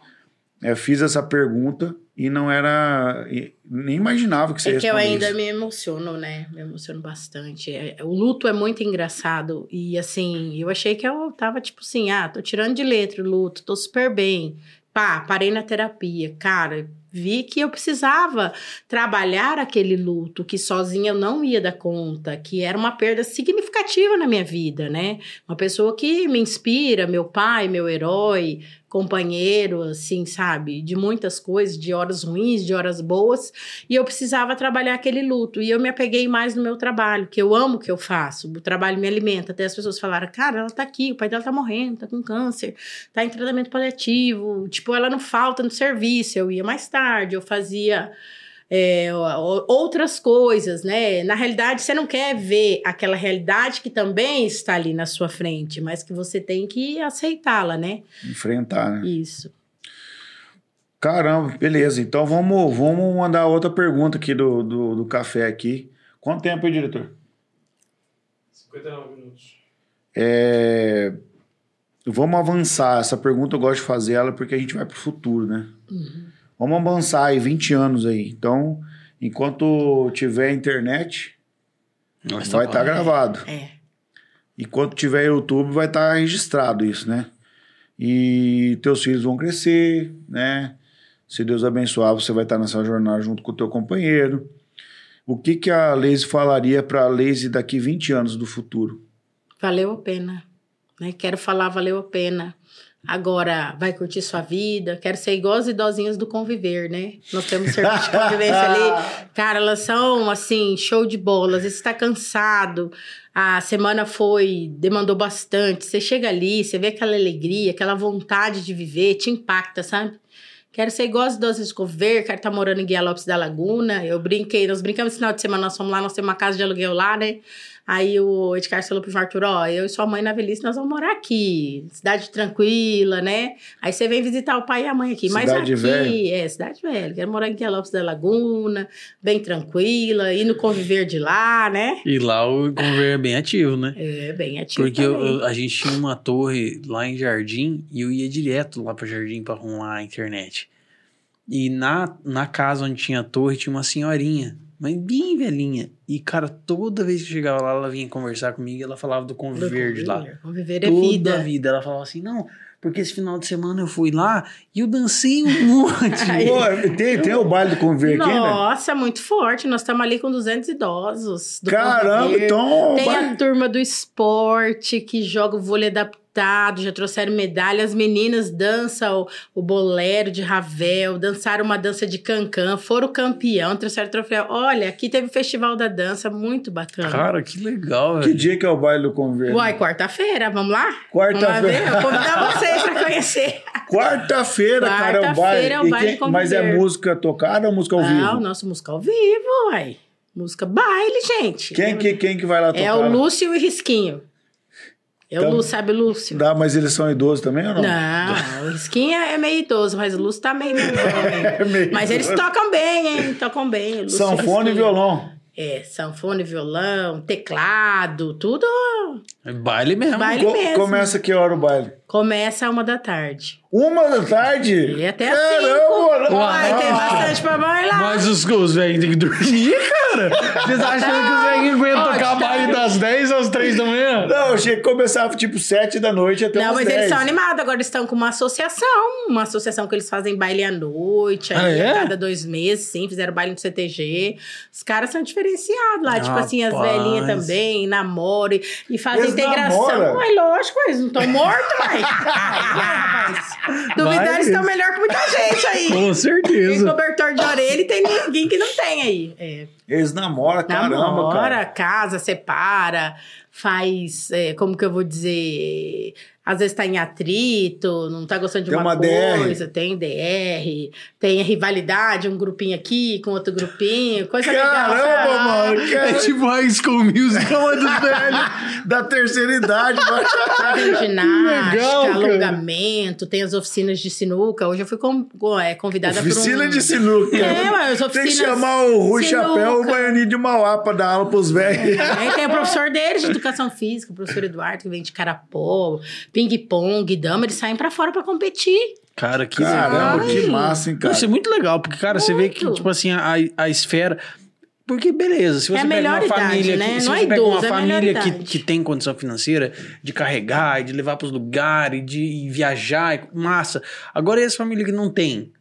S2: é, fiz essa pergunta e não era. nem imaginava que você
S1: É que eu ainda me emociono, né? Me emociono bastante. É, o luto é muito engraçado. E assim, eu achei que eu tava tipo assim: ah, tô tirando de letra o luto, tô super bem. Pá, parei na terapia. Cara, vi que eu precisava trabalhar aquele luto, que sozinha eu não ia dar conta, que era uma perda significativa na minha vida, né? Uma pessoa que me inspira, meu pai, meu herói, companheiro, assim, sabe? De muitas coisas, de horas ruins, de horas boas. E eu precisava trabalhar aquele luto. E eu me apeguei mais no meu trabalho, que eu amo o que eu faço. O trabalho me alimenta. Até as pessoas falaram, cara, ela tá aqui, o pai dela tá morrendo, tá com câncer, tá em tratamento paliativo. Tipo, ela não falta no serviço. Eu ia mais tarde, eu fazia. é, o- outras coisas, né? Na realidade, você não quer ver aquela realidade que também está ali na sua frente, mas que você tem que aceitá-la, né?
S2: Enfrentar, né?
S1: Isso.
S2: Caramba, beleza. Então vamos, vamos mandar outra pergunta aqui do, do, do café aqui. Quanto tempo aí, diretor?
S4: 59 minutos.
S2: É, Vamos avançar. Essa pergunta eu gosto de fazer ela porque a gente vai pro futuro, né? Vamos avançar aí 20 anos aí. Então, enquanto tiver internet,
S3: Nós
S2: vai
S3: tá-
S2: estar gravado.
S1: É.
S2: Enquanto tiver YouTube, vai estar registrado isso, né? E teus filhos vão crescer, né? Se Deus abençoar, você vai estar nessa jornada junto com o teu companheiro. O que, que a Lazy falaria para a Lazy daqui 20 anos do futuro?
S1: Valeu a pena. Né? Quero falar, valeu a pena. Agora, vai curtir sua vida. Quero ser igual as idosinhas do conviver, né? Nós temos serviço de convivência ali. Cara, elas são, assim, show de bola. Às vezes você tá cansado. A semana foi, demandou bastante. Você chega ali, você vê aquela alegria, aquela vontade de viver, te impacta, sabe? Quero ser igual as idosas de conviver, quero estar morando em Guia Lopes da Laguna. Eu brinquei, nós brincamos esse final de semana, nós fomos lá, nós temos uma casa de aluguel lá, né? Aí o Edgar falou pro Arthur, ó, eu e sua mãe na velhice, nós vamos morar aqui. Cidade tranquila, né? Aí você vem visitar o pai e a mãe aqui. Mas
S2: Cidade
S1: aqui,
S2: velha?
S1: é, cidade velha. Quero morar em Guia Lopes da Laguna, bem tranquila, ir no conviver de lá, né?
S3: E lá o conviver é bem ativo, né?
S1: É, bem ativo
S3: Porque eu- a gente tinha uma torre lá em Jardim e eu ia direto lá pro Jardim pra arrumar a internet. E na, na casa onde tinha a torre tinha uma senhorinha, mas bem velhinha. E, cara, toda vez que eu chegava lá, ela vinha conversar comigo e ela falava do
S1: Do
S3: conviver de lá.
S1: conviver. É
S3: Toda
S1: vida.
S3: a vida. Ela falava assim, não, porque esse final de semana eu fui lá e eu dancei um monte.
S2: Pô, tem, tem o baile do conviver aqui, né?
S1: Nossa, muito forte. Nós estamos ali com 200 idosos. do
S2: Caramba,
S1: conviver.
S2: então.
S1: Tem a turma do esporte que joga o vôlei adaptado, já trouxeram medalha. As meninas dançam o, o bolero de Ravel, dançaram uma dança de cancan, foram campeão, trouxeram troféu. Olha, aqui teve o Festival da Dança, muito bacana.
S3: Cara, que legal,
S2: Que
S3: velho.
S2: dia que é o baile do conviver?
S1: Uai, quarta-feira, vamos lá?
S2: Quarta-feira.
S1: Vamos lá ver? Vou convidar vocês para conhecer.
S2: Quarta-feira, cara, é o baile.
S1: Quarta-feira é o baile
S2: quem- Mas é música tocada ou música ao
S1: Ah, o
S2: vivo?
S1: nosso música ao vivo, uai. Música baile, gente.
S2: Quem que, quem que vai lá tocar?
S1: É o Lúcio e o Risquinho. É o
S2: Então-
S1: Lúcio, sabe o Lúcio?
S2: Dá, mas eles são idosos também ou não?
S1: Não, o Risquinho é meio idoso, mas o Lúcio tá meio novo
S2: É meio
S1: Mas eles
S2: idoso.
S1: tocam bem, hein? Tocam bem. o Lúcio
S2: Sanfone e
S1: Risquinho.
S2: violão.
S1: É, sanfone, violão, teclado, tudo
S3: É baile mesmo.
S1: Baile
S2: Co-
S1: mesmo.
S2: começa que hora o baile?
S1: Começa a uma da tarde.
S2: Uma da tarde?
S1: E até às
S2: Caramba!
S1: cinco.
S2: não-
S1: Uai, tem
S2: Ah.
S1: bastante pra bailar.
S3: Mas os, os velhos têm que dormir, cara. Vocês acham que os velhos aguentam
S1: tá-
S3: baile das 10 às 3 da manhã?
S2: Não, eu achei que começava tipo 7 da noite até
S1: Não,
S2: umas
S1: mas
S2: 10.
S1: eles são animados. Agora estão com uma associação. Uma associação que eles fazem baile à noite.
S3: Ah,
S1: aí
S3: é?
S1: A cada dois meses, sim. Fizeram baile no CTG. Os caras são diferenciados lá. tipo assim, as velhinhas também, namoram. e- E fazem
S2: Eles
S1: integração.
S2: namoram?
S1: Ué, lógico, eles não estão mortos, mas. Rapaz. Duvidar, estão melhor que muita gente aí.
S3: Com
S1: Tem
S3: certeza.
S1: cobertor de orelha e tem ninguém que não tem aí. É,
S2: Eles namoram, caramba,
S1: namora,
S2: cara.
S1: casa, separa, faz, é, como que eu vou dizer, às vezes tá em atrito, não tá gostando de
S2: Tem
S1: uma,
S2: uma DR.
S1: coisa, tem DR, tem rivalidade, um grupinho aqui com outro grupinho, coisa legal.
S2: Caramba, mano.
S3: É
S2: Cara,
S3: tipo High School Musical é dos velhos.
S2: da terceira idade.
S1: Tem ginástica,
S3: legal,
S1: alongamento, tem as oficinas de sinuca. Hoje eu fui com- é, convidada
S2: Oficina
S1: por um...
S2: de sinuca.
S1: É, mas
S2: Tem
S1: oficinas...
S2: que chamar o Rui
S1: sinuca.
S2: Chapéu o Baianinho de Mauá pra dar aula pros velhos.
S1: Aí tem o professor deles de educação física, o professor Eduardo, que vem de carapó, ping-pong, dama, eles saem pra fora pra competir.
S3: Cara, que
S2: Caramba,
S3: legal.
S2: que massa, hein, cara.
S3: Isso é muito legal, porque, cara, você vê que,
S1: Muito.
S3: tipo assim, a, a esfera. Porque, beleza, se você
S1: É a
S3: pega
S1: melhor
S3: uma
S1: idade,
S3: família
S1: né?
S3: que, se
S1: Não
S3: você
S1: é
S3: pega uma
S1: idoso, é a melhor
S3: família que,
S1: idade.
S3: que tem condição financeira de carregar, e de levar pros lugares, de viajar, e- massa. Agora, e as famílias que não tem,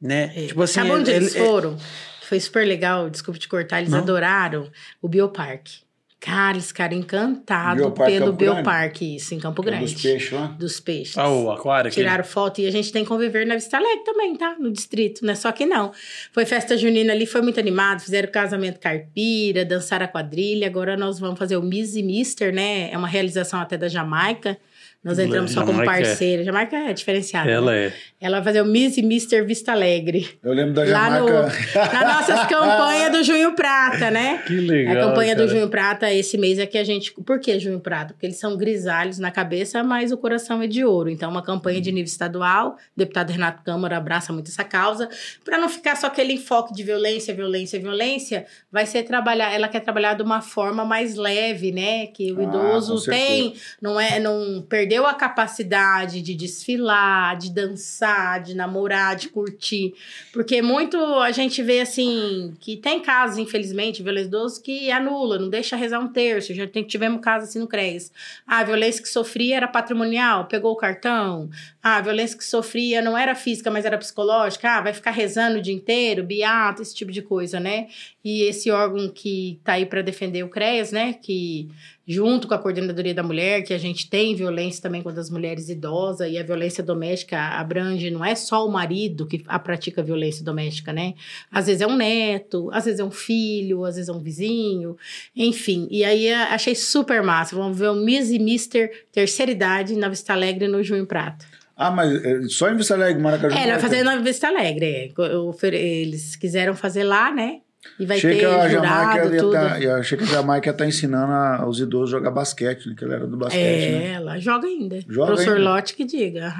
S3: né?
S1: É.
S3: Tipo assim,
S1: Sabe onde
S3: é-
S1: eles
S3: é-
S1: foram? Foi super legal, desculpa te cortar, eles
S3: Não.
S1: adoraram o Bioparque. Cara, eles ficaram encantados
S2: Bioparque
S1: pelo
S2: Campo Grande?
S1: Bioparque, isso, em Campo
S2: é
S1: Grande.
S2: Dos peixes lá.
S1: Dos peixes.
S3: Ah, o aquário aqui.
S1: Tiraram foto e a gente tem que conviver na Vista Alegre também, tá? No distrito, não é só que não. Foi festa junina ali, foi muito animado, fizeram casamento caipira, dançaram a quadrilha, agora nós vamos fazer o Miss e Mister, né? É uma realização até da Jamaica. Nós entramos só como
S3: Jamaica é-
S1: parceira. Jamaica é diferenciada.
S3: Ela
S1: né?
S3: é.
S1: Ela vai fazer o Miss e Mister Vista Alegre.
S2: Eu lembro da
S1: Lá no,
S2: Jamaica.
S1: na nossa campanha do Junho Prata, né?
S3: Que legal.
S1: A campanha do
S3: cara.
S1: Junho Prata esse mês é que a gente. Por que Junho Prata? Porque eles são grisalhos na cabeça, mas o coração é de ouro. Então, uma campanha de nível estadual. O deputado Renato Câmara abraça muito essa causa. Para não ficar só aquele enfoque de violência, violência, violência, vai ser trabalhar. Ela quer trabalhar de uma forma mais leve, né? Que o
S2: Ah,
S1: idoso tem, não é, não perdeu a capacidade de desfilar, de dançar, de namorar, de curtir. Porque muito a gente vê assim que tem casos, infelizmente, violência idoso que anula, não deixa rezar um terço. Já tem, tivemos casos assim no CRES. Ah, a violência que sofria era patrimonial, pegou o cartão. Ah, a violência que sofria não era física, mas era psicológica. Ah, vai ficar rezando o dia inteiro, beato, esse tipo de coisa, né? E esse órgão que tá aí para defender o CREAS, né? Que junto com a Coordenadoria da Mulher, que a gente tem violência também contra as mulheres idosas, e a violência doméstica abrange, não é só o marido que a pratica violência doméstica, né? Às vezes é um neto, às vezes é um filho, às vezes é um vizinho, enfim. E aí eh, achei super massa. Vamos ver o Miss e Mister terceira idade na Vista Alegre no Junho Prata.
S2: Ah, mas é, só em Vista Alegre, Maracaju.
S1: É, vai fazer na Vista Alegre. é. Eles quiseram fazer lá, né? E vai
S2: Achei
S1: ter
S2: que a
S1: jurado,
S2: Jamaica ia
S1: tudo.
S2: tá, eu achei que a Jamaica ia estar ensinando a- os idosos a jogar basquete, né? Que ele era do basquete,
S1: É,
S2: né?
S1: ela joga ainda.
S2: Joga
S1: Professor
S2: ainda?
S1: Lotte que diga.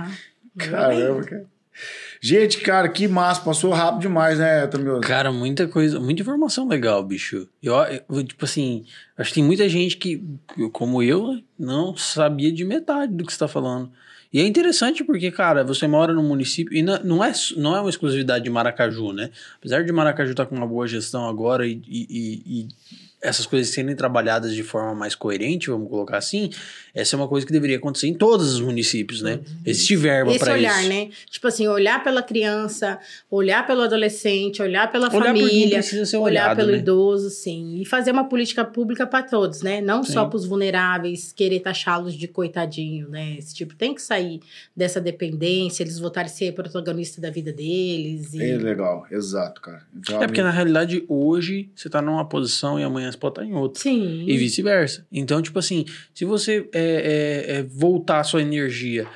S1: Joga
S2: Caramba, cara. Gente, cara, que massa. Passou rápido demais, né, Tamioso?
S3: Cara, muita coisa, muita informação legal, bicho. Eu, eu, tipo assim, acho que tem muita gente que, como eu, não sabia de metade do que você tá falando. E é interessante porque, cara, você mora num município e não, é, não é uma exclusividade de Maracaju, né? Apesar de Maracaju estar com uma boa gestão agora e, e- e- e essas coisas serem trabalhadas de forma mais coerente, vamos colocar assim, essa é uma coisa que deveria acontecer em todos os municípios, né? Existe verba
S1: Esse
S3: para
S1: olhar,
S3: isso.
S1: né? Tipo assim, olhar pela criança, olhar pelo adolescente, olhar pela
S3: Olhar
S1: família, olhar
S3: olhado,
S1: pelo
S3: né?
S1: idoso, sim. E fazer uma política pública para todos, né? Não só
S3: Sim.
S1: para os vulneráveis, querer taxá-los de coitadinho, né? Esse tipo tem que sair dessa dependência, eles voltarem a ser protagonista da vida deles. E...
S2: É legal, exato, cara. Então,
S3: É porque na realidade hoje você tá numa posição e amanhã você pode estar em outra.
S1: Sim.
S3: E vice-versa. Então, tipo assim, se você é, é, é, voltar a sua energia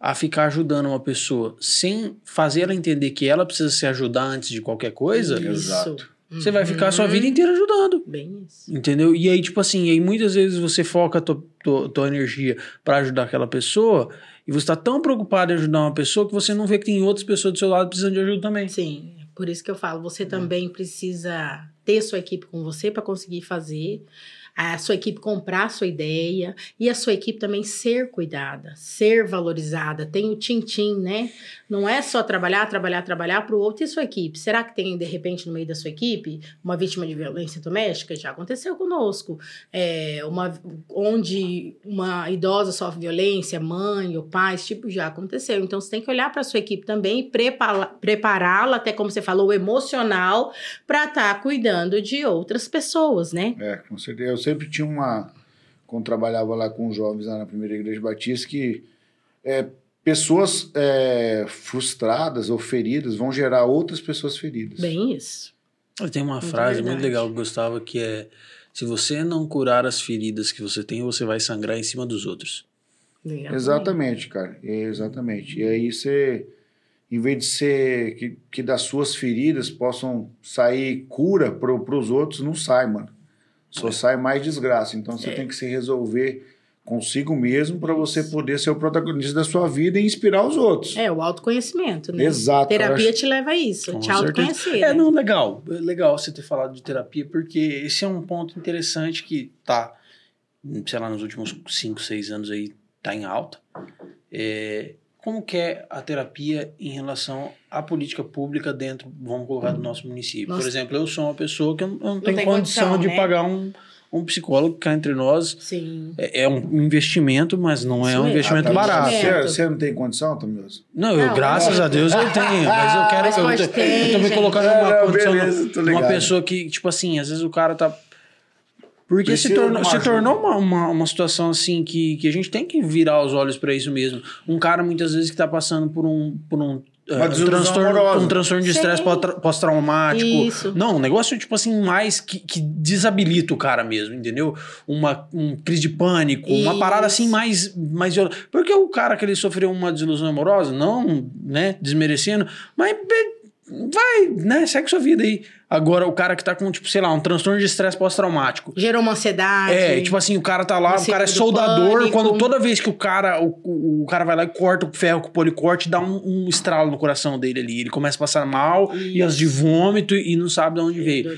S3: a ficar ajudando uma pessoa sem fazer ela entender que ela precisa se ajudar antes de qualquer coisa,
S1: Isso.
S2: Exato.
S3: você vai ficar a sua
S1: Uhum.
S3: vida inteira ajudando.
S1: Bem isso.
S3: Entendeu? E aí, tipo assim, aí muitas vezes você foca a tua, tua, tua energia pra ajudar aquela pessoa e você tá tão preocupado em ajudar uma pessoa que você não vê que tem outras pessoas do seu lado precisando de ajuda também.
S1: Sim, por isso que eu falo, você também precisa ter sua equipe com você para conseguir fazer, a sua equipe comprar a sua ideia e a sua equipe também ser cuidada, ser valorizada. Tem o tim-tim, né? Não é só trabalhar, trabalhar, trabalhar para o outro e sua equipe. Será que tem, de repente, no meio da sua equipe, uma vítima de violência doméstica? Já aconteceu conosco. É, uma, onde uma idosa sofre violência, mãe ou pai, esse tipo já aconteceu. Então você tem que olhar para a sua equipe também e prepará-la, até como você falou, emocional, para estar cuidando de outras pessoas, né?
S2: É, com certeza. Eu sempre tinha uma. Quando trabalhava lá com os jovens lá na primeira igreja batista, que é, pessoas é, frustradas ou feridas vão gerar outras pessoas feridas.
S1: Bem isso.
S3: Tem uma
S1: Muito
S3: frase muito
S1: verdade.
S3: legal que eu gostava que é: se você não curar as feridas que você tem, você vai sangrar em cima dos outros.
S1: Legal.
S2: Exatamente, cara. É, exatamente. E aí você, em vez de ser que, que das suas feridas possam sair cura para os outros, não sai, mano. Só sai mais desgraça. Então você tem que se resolver consigo mesmo para você poder ser o protagonista da sua vida e inspirar os outros.
S1: É, o autoconhecimento, né?
S2: Exato.
S1: Terapia
S2: Eu
S1: te leva a isso,
S3: Com
S1: te autoconhecer.
S3: É,
S1: né?
S3: não, legal. É legal você ter falado de terapia, porque esse é um ponto interessante que tá, sei lá, nos últimos 5, 6 anos aí, tá em alta. É, como que é a terapia em relação à política pública dentro, vamos colocar, do nosso município?
S1: Nossa.
S3: Por exemplo, eu sou uma pessoa que eu eu não tenho
S1: tem
S3: condição,
S1: condição,
S3: de
S1: né?
S3: pagar um, um psicólogo cá entre nós.
S1: Sim.
S3: É, é um investimento, mas não é
S1: Isso
S3: um investimento
S1: Ah, tá.
S3: barato.
S1: Investimento.
S2: Você, você não tem condição, Tomioso?
S3: Não, eu,
S1: Não,
S3: graças
S1: é.
S3: a Deus eu tenho, mas eu quero.
S1: Mas
S3: eu, eu,
S1: ter,
S3: eu tô me colocando
S2: É,
S3: numa
S2: não,
S3: condição.
S2: beleza, tô
S3: uma
S2: ligado.
S3: pessoa que, tipo assim, às vezes o cara tá. Porque se tornou,
S2: uma
S3: se tornou uma, uma, uma situação assim que, que a gente tem que virar os olhos pra isso mesmo. Um cara muitas vezes que tá passando por um. Por um
S2: Uma
S3: eh,
S2: desilusão
S3: transtorno,
S2: amorosa.
S3: um transtorno de estresse pós- pós-traumático.
S1: Isso.
S3: Não, um negócio, tipo assim, mais que, que desabilita o cara mesmo, entendeu? Uma um crise de pânico, uma
S1: Isso.
S3: parada assim mais, mais violenta. Porque o cara que ele sofreu uma desilusão amorosa, não, né, desmerecendo, mas vai, né, segue sua vida aí. Agora, o cara que tá com, tipo, sei lá, um transtorno de estresse pós-traumático.
S1: Gerou uma ansiedade.
S3: É, tipo assim, o cara tá lá, o cara é soldador,
S1: pânico.
S3: quando toda vez que o cara, o, o, cara vai lá e corta o ferro com o policorte, dá um, um estralo no coração dele ali. Ele começa a passar mal, e as de vômito, e não sabe de onde veio.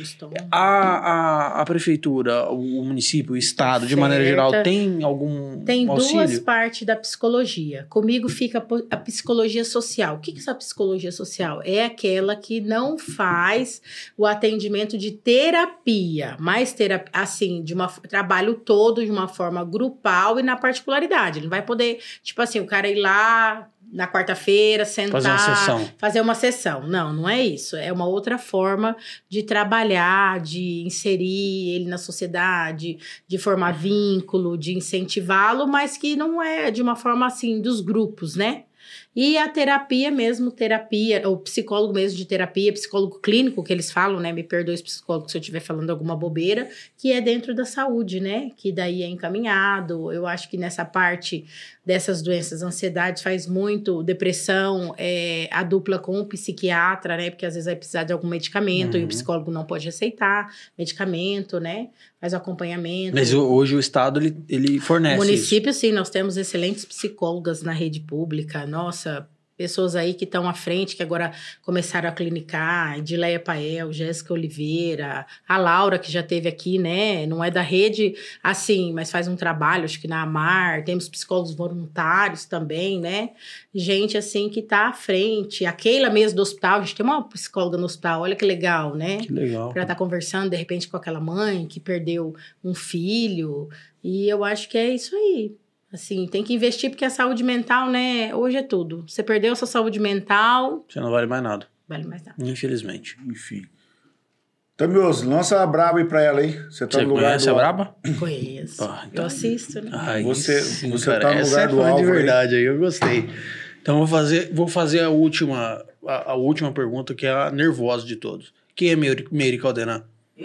S3: A, a, a prefeitura, o, município, o estado, de maneira geral, tem algum
S1: Tem
S3: auxílio?
S1: duas partes da psicologia. Comigo fica a psicologia social. O que que é essa psicologia social? É aquela que não faz o atendimento de terapia, mas terapia, assim, de uma trabalho todo de uma forma grupal e na particularidade. Ele não vai poder, tipo assim, o cara ir lá na quarta-feira, sentar,
S3: Fazer uma sessão.
S1: fazer uma sessão. Não, não é isso. É uma outra forma de trabalhar, de inserir ele na sociedade, de formar vínculo, de incentivá-lo, mas que não é de uma forma assim dos grupos, né? E a terapia mesmo, terapia, ou psicólogo mesmo de terapia, psicólogo clínico que eles falam, né? Me perdoe os psicólogos se eu estiver falando alguma bobeira, que é dentro da saúde, né? Que daí é encaminhado. Eu acho que nessa parte dessas doenças, ansiedade faz muito, depressão, é, a dupla com o psiquiatra, né? Porque às vezes vai precisar de algum medicamento e o
S3: Uhum.
S1: psicólogo não pode receitar medicamento, né? Faz o acompanhamento.
S3: Mas o- hoje o Estado, ele, ele fornece isso.
S1: Município, sim, nós temos excelentes psicólogas na rede pública. Nossa, pessoas aí que estão à frente, que agora começaram a clinicar, Edileia Pael, Jéssica Oliveira, a Laura, que já teve aqui, né? Não é da rede assim, mas faz um trabalho, acho que na Amar, temos psicólogos voluntários também, né? Gente assim que tá à frente. A Keila mesmo do hospital, a gente tem uma psicóloga no hospital, olha que legal, né?
S3: Que legal.
S1: Pra estar conversando, de repente, com aquela mãe que perdeu um filho. E eu acho que é isso aí. Assim, tem que investir, porque a saúde mental, né? Hoje é tudo. Você perdeu a sua saúde mental,
S3: Você não vale mais nada,
S1: vale mais nada.
S3: infelizmente.
S2: Enfim. Tamioso, lança a braba aí pra ela aí. Você tá
S3: Você
S2: no lugar
S3: conhece
S2: do
S3: a Braba?
S1: Conheço.
S3: Ah, então-
S1: Eu assisto, né?
S3: Ai,
S2: Você-
S3: sim,
S2: você
S3: cara,
S2: tá no lugar
S3: é
S2: do
S3: fã de verdade aí, eu gostei. Então vou fazer, vou fazer a última, a, a última pergunta que é a nervosa de todos. Quem é Meire, Meire Caldeirão?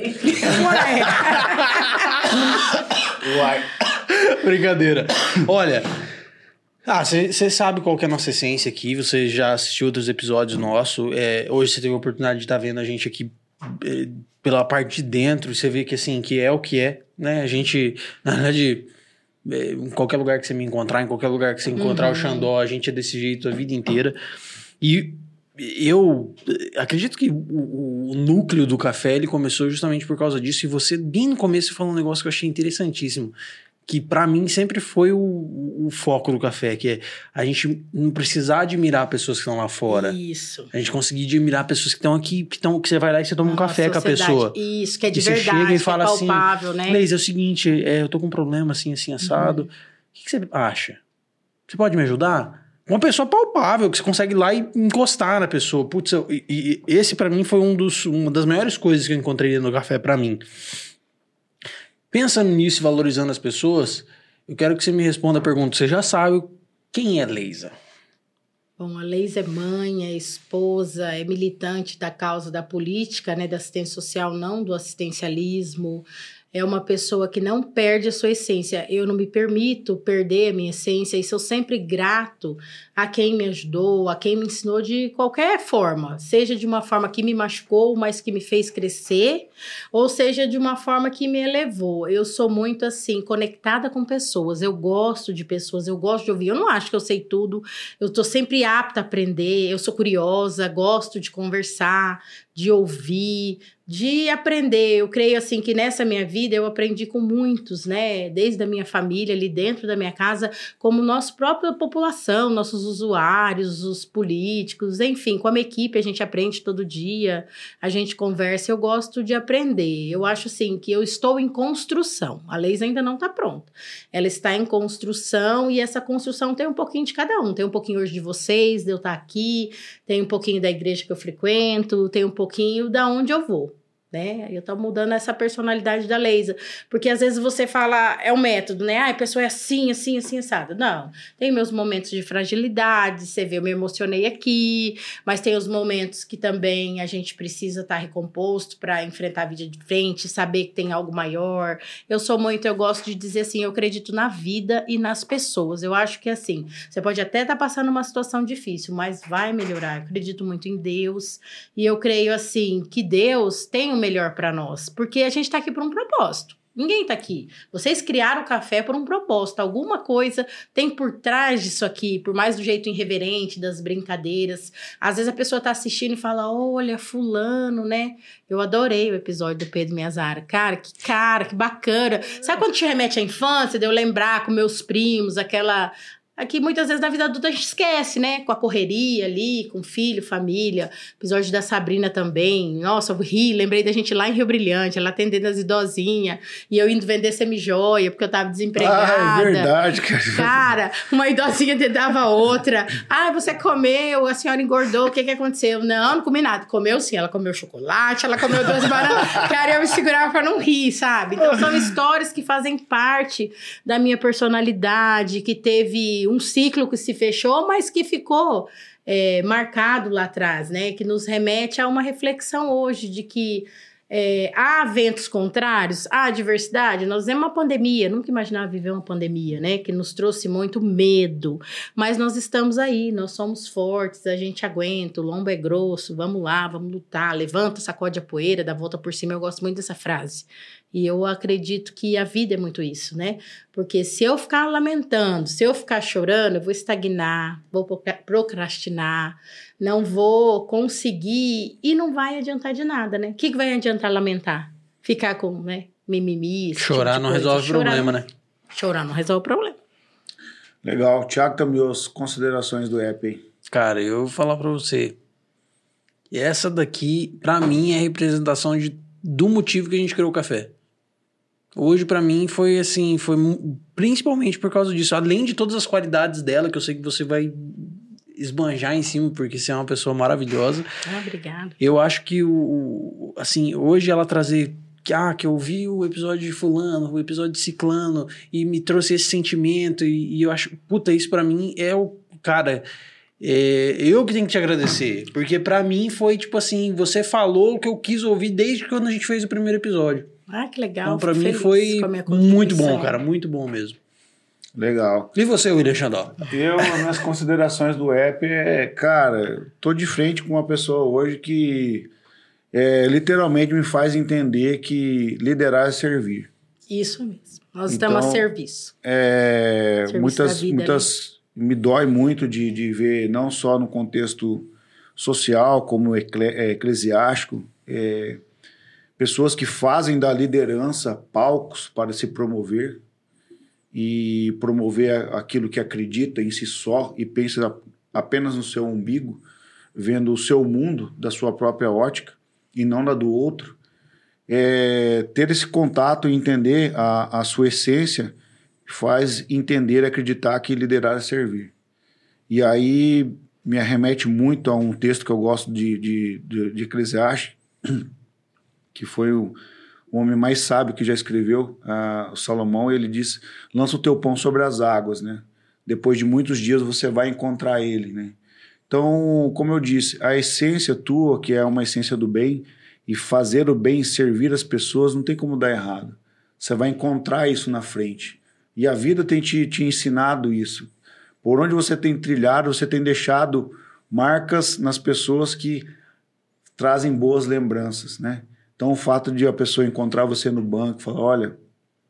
S2: Uai.
S3: Brincadeira. Olha, ah, você sabe qual que é a nossa essência aqui, você já assistiu outros episódios nossos. é, hoje você teve a oportunidade de estar vendo a gente aqui é, pela parte de dentro, você vê que assim, que é o que é, né? A gente, na verdade, é, em qualquer lugar que você me encontrar, em qualquer lugar que você encontrar o Xandó, a gente é desse jeito a vida inteira. E eu eh, acredito que o, o- o núcleo do café ele começou justamente por causa disso. E você, bem no começo, falou um negócio que eu achei interessantíssimo. Que pra mim sempre foi o, o foco do café, que é a gente não precisar admirar pessoas que estão lá fora.
S1: Isso.
S3: A gente conseguir admirar pessoas que estão aqui, que, estão, que você vai lá e você toma um
S1: Nossa,
S3: café com a pessoa.
S1: Isso, que é de
S3: E você
S1: verdade,
S3: chega e
S1: que
S3: fala
S1: é
S3: assim,
S1: palpável, né?
S3: Leis, é o seguinte, é, eu tô com um problema assim, assim, assado. O que, que você acha? Você pode me ajudar? Uma pessoa palpável, que você consegue ir lá e encostar na pessoa. Putz, eu- e, e esse pra mim foi um dos, uma das maiores coisas que eu encontrei no café pra mim. Pensando nisso e valorizando as pessoas, eu quero que você me responda a pergunta. Você já sabe Quem é Leisa?
S1: Bom, a Leisa é mãe, é esposa, é militante da causa da política, né, da assistência social, não do assistencialismo. É uma pessoa que não perde a sua essência. Eu não me permito perder a minha essência e sou sempre grato a quem me ajudou, a quem me ensinou de qualquer forma, seja de uma forma que me machucou, mas que me fez crescer, ou seja de uma forma que me elevou. Eu sou muito assim, conectada com pessoas. Eu gosto de pessoas, eu gosto de ouvir. Eu não acho que eu sei tudo. Eu tô sempre apta a aprender. Eu sou curiosa, gosto de conversar, de ouvir, de aprender. Eu creio assim que nessa minha vida eu aprendi com muitos, né? Desde a minha família ali dentro da minha casa, como nossa própria população, nossos usuários, os políticos, enfim, como equipe a gente aprende todo dia, a gente conversa. Eu gosto de aprender. Eu acho assim que eu estou em construção. A lei ainda não está pronta. Ela está em construção e essa construção tem um pouquinho de cada um. Tem um pouquinho hoje de vocês, de eu estar aqui, tem um pouquinho da igreja que eu frequento, tem um pouquinho da onde eu vou né? Eu tô mudando essa personalidade da Leisa. Porque às vezes você fala, é o um método, né? Ah, a pessoa é assim, assim, assim, assada. Não. Tem meus momentos de fragilidade, você vê, eu me emocionei aqui, mas tem os momentos que também a gente precisa estar tá recomposto para enfrentar a vida de frente, saber que tem algo maior. Eu sou muito, eu gosto de dizer assim, eu acredito na vida e nas pessoas. Eu acho que assim, você pode até estar tá passando uma situação difícil, mas vai melhorar. Eu acredito muito em Deus e eu creio assim que Deus tem um melhor para nós, porque a gente está aqui por um propósito. Ninguém está aqui. Vocês criaram o café por um propósito. Alguma coisa tem por trás disso aqui, por mais do jeito irreverente, das brincadeiras. Às vezes a pessoa está assistindo e fala: Olha, Fulano, né? Eu adorei o episódio do Pedro Miazara. Cara, que cara, que bacana. Sabe quando te remete à infância, de eu lembrar com meus primos, aquela Aqui muitas vezes na vida adulta a gente esquece, né? Com a correria ali, com filho, família. Episódio da Sabrina também. Nossa, eu ri, lembrei da gente lá em Rio Brilhante, ela atendendo as idosinhas. E eu indo vender semi-joia, porque eu tava desempregada.
S2: Ah, é verdade, cara.
S1: Cara, uma idosinha dava outra. Ah, você comeu, a senhora engordou, o que que aconteceu? Não, não comi nada. Comeu sim, ela comeu chocolate, ela comeu duas bananas. Cara, eu me segurava pra não rir, sabe? Então são histórias que fazem parte da minha personalidade, que teve um ciclo que se fechou, mas que ficou é, marcado lá atrás, né? Que nos remete a uma reflexão hoje de que é, há ventos contrários, há diversidade. Nós vemos uma pandemia, nunca imaginava viver uma pandemia, né? Que nos trouxe muito medo. Mas nós estamos aí, nós somos fortes, a gente aguenta, o lombo é grosso, vamos lá, vamos lutar, levanta, sacode a poeira, dá volta por cima. Eu gosto muito dessa frase. E eu acredito que a vida é muito isso, né? Porque se eu ficar lamentando, se eu ficar chorando, eu vou estagnar, vou procrastinar, não vou conseguir e não vai adiantar de nada, né? O que, que vai adiantar lamentar? Ficar com, né, mimimi.
S3: Chorar tipo não resolve o problema, né?
S1: Chorar não resolve o problema.
S2: Legal. Tiago, também as considerações do app aí.
S3: Cara, eu vou falar pra você. Essa daqui, pra mim, é a representação de, do motivo que a gente criou o café. Hoje, para mim, foi assim, foi principalmente por causa disso. Além de todas as qualidades dela, que eu sei que você vai esbanjar em cima, porque você é uma pessoa maravilhosa.
S1: Ah, obrigada.
S3: Eu acho que o, assim, hoje ela trazer que ah, que eu vi o episódio de fulano, o episódio de ciclano e me trouxe esse sentimento e, e eu acho, puta, isso para mim é o cara, é, eu que tenho que te agradecer, porque para mim foi tipo assim, você falou o que eu quis ouvir desde quando a gente fez o primeiro episódio.
S1: Ah, que legal.
S3: Então, pra mim foi muito bom, cara. Muito bom mesmo.
S2: Legal.
S3: E você, William Xandó?
S2: Eu, minhas considerações do app é, cara, tô de frente com uma pessoa hoje que é, literalmente me faz entender que liderar é servir.
S1: Isso mesmo. Nós então, estamos a serviço.
S2: É, serviço muitas, vida, muitas né? me dói muito de, de ver, não só no contexto social, como é, eclesiástico, é, pessoas que fazem da liderança palcos para se promover e promover aquilo que acredita em si só e pensa apenas no seu umbigo, vendo o seu mundo da sua própria ótica e não da do outro. É, ter esse contato e entender a, a sua essência faz entender e acreditar que liderar é servir. E aí me arremete muito a um texto que eu gosto de, de, de, de Eclesiastes, que foi o, o homem mais sábio que já escreveu, uh, o Salomão, ele diz: lança o teu pão sobre as águas, né? depois de muitos dias você vai encontrar ele, né? Então, como eu disse, a essência tua, que é uma essência do bem, e fazer o bem, servir as pessoas, não tem como dar errado. Você vai encontrar isso na frente. E a vida tem te, te ensinado isso. Por onde você tem trilhado, você tem deixado marcas nas pessoas que trazem boas lembranças, né? Então, o fato de a pessoa encontrar você no banco e falar: olha,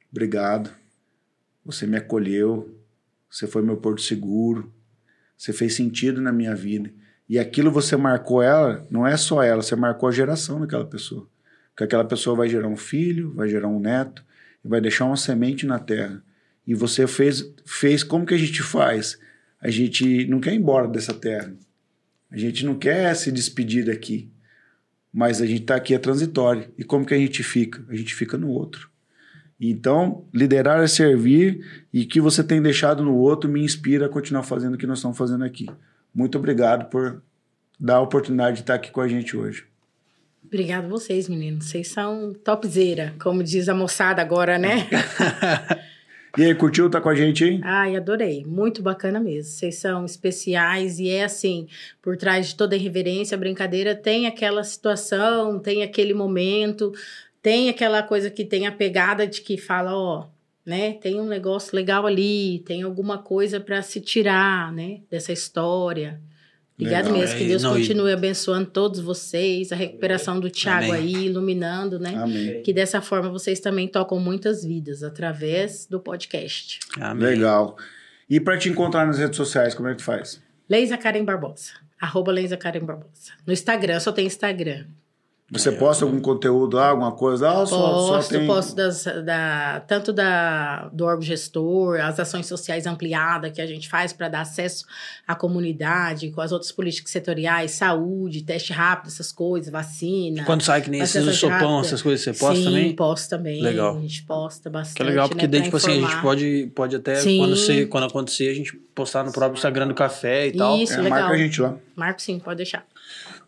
S2: obrigado, você me acolheu, você foi meu porto seguro, você fez sentido na minha vida. E aquilo você marcou ela, não é só ela, você marcou a geração daquela pessoa. Porque aquela pessoa vai gerar um filho, vai gerar um neto, e vai deixar uma semente na terra. E você fez, fez como que a gente faz? A gente não quer ir embora dessa terra. A gente não quer se despedir daqui. Mas a gente está aqui é transitório. E como que a gente fica? A gente fica no outro. Então, liderar é servir e o que você tem deixado no outro me inspira a continuar fazendo o que nós estamos fazendo aqui. Muito obrigado por dar a oportunidade de estar aqui com a gente hoje.
S1: Obrigado vocês, meninos. Vocês são topzera, como diz a moçada agora, né?
S2: E aí, curtiu tá com a gente aí?
S1: Ai, adorei. Muito bacana mesmo. Vocês são especiais e é assim, por trás de toda irreverência, brincadeira tem aquela situação, tem aquele momento, tem aquela coisa que tem a pegada de que fala, ó, né? Tem um negócio legal ali, tem alguma coisa para se tirar, né, dessa história. Obrigado Legal. mesmo. Que é, Deus não, continue e... abençoando todos vocês, a recuperação do Tiago aí, iluminando, né? Amém. Que dessa forma vocês também tocam muitas vidas através do podcast.
S2: Amém. Legal. E para te encontrar nas redes sociais, como é que tu faz?
S1: Leisa Karen Barbosa. Arroba Leisa Karen Barbosa. No Instagram, só tem Instagram.
S2: Você posta algum conteúdo lá, alguma coisa? Ah,
S1: posto, só, só tem... posto das, da, tanto da, do órgão gestor, as ações sociais ampliadas que a gente faz para dar acesso à comunidade, com as outras políticas setoriais, saúde, teste rápido, essas coisas, vacina.
S3: Quando sai que nem esses do sopão, essas coisas, você posta Sim, também?
S1: Sim, posto também. Legal. A gente posta bastante.
S3: Que é legal, porque
S1: né,
S3: daí, tipo informar. assim, a gente pode, pode até, quando, você, quando acontecer, a gente postar no próprio Instagram do café e tal.
S1: Isso, é, legal.
S2: Marca a gente lá.
S1: Marco sim, pode deixar.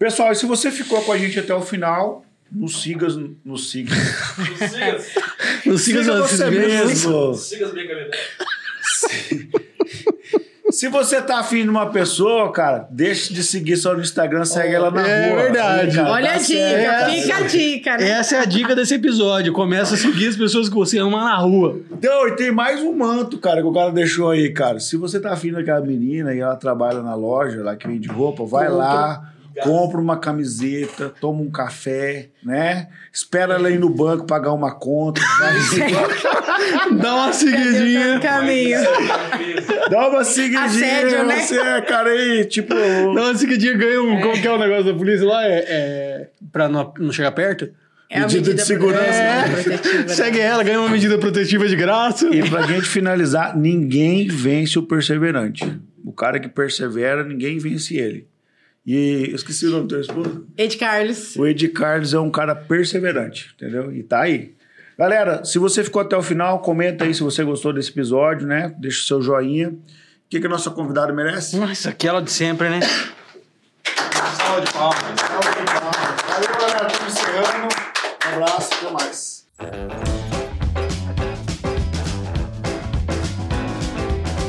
S2: Pessoal, e se você ficou com a gente até o final, nos sigas, nos siga. Nos sigas.
S3: Nos sigas siga você mesmo.
S4: Sigas minha caminhada.
S2: Se você tá afim de uma pessoa, cara, deixe de seguir só no Instagram, segue ela na
S3: é
S2: rua.
S3: É verdade.
S1: Cara, Olha tá a dica, certo. fica a dica, né?
S3: Essa é a dica desse episódio. Começa a seguir as pessoas que você ama na rua.
S2: Então, e tem mais um manto, cara, que o cara deixou aí, cara. Se você tá afim daquela menina e ela trabalha na loja lá que vende roupa, vai lá compra uma camiseta, toma um café, né? Espera ela ir no banco pagar uma conta.
S3: Dá uma seguidinha.
S1: Caminho.
S2: Dá uma seguidinha. Assédio, né? Você, é, cara, aí, tipo.
S3: Dá uma seguidinha, ganha um. É. Qual que é o negócio da polícia lá? É, é pra não, não chegar perto?
S2: É medida, medida, de segurança. É.
S3: Né? Segue ela, ganha uma medida protetiva de graça.
S2: E pra gente finalizar, ninguém vence o perseverante. O cara que persevera, ninguém vence ele. E eu esqueci o nome do teu esposo.
S1: Ed Carlos.
S2: O Ed Carlos é um cara perseverante, entendeu? E tá aí. Galera, se você ficou até o final, comenta aí se você gostou desse episódio, né? Deixa o seu joinha. O que, que a nossa convidada merece?
S3: Nossa, aquela de sempre, né?
S2: Salve de palmas. Salve de palmas. Valeu, galera. Estamos encerrando. Um abraço, até mais.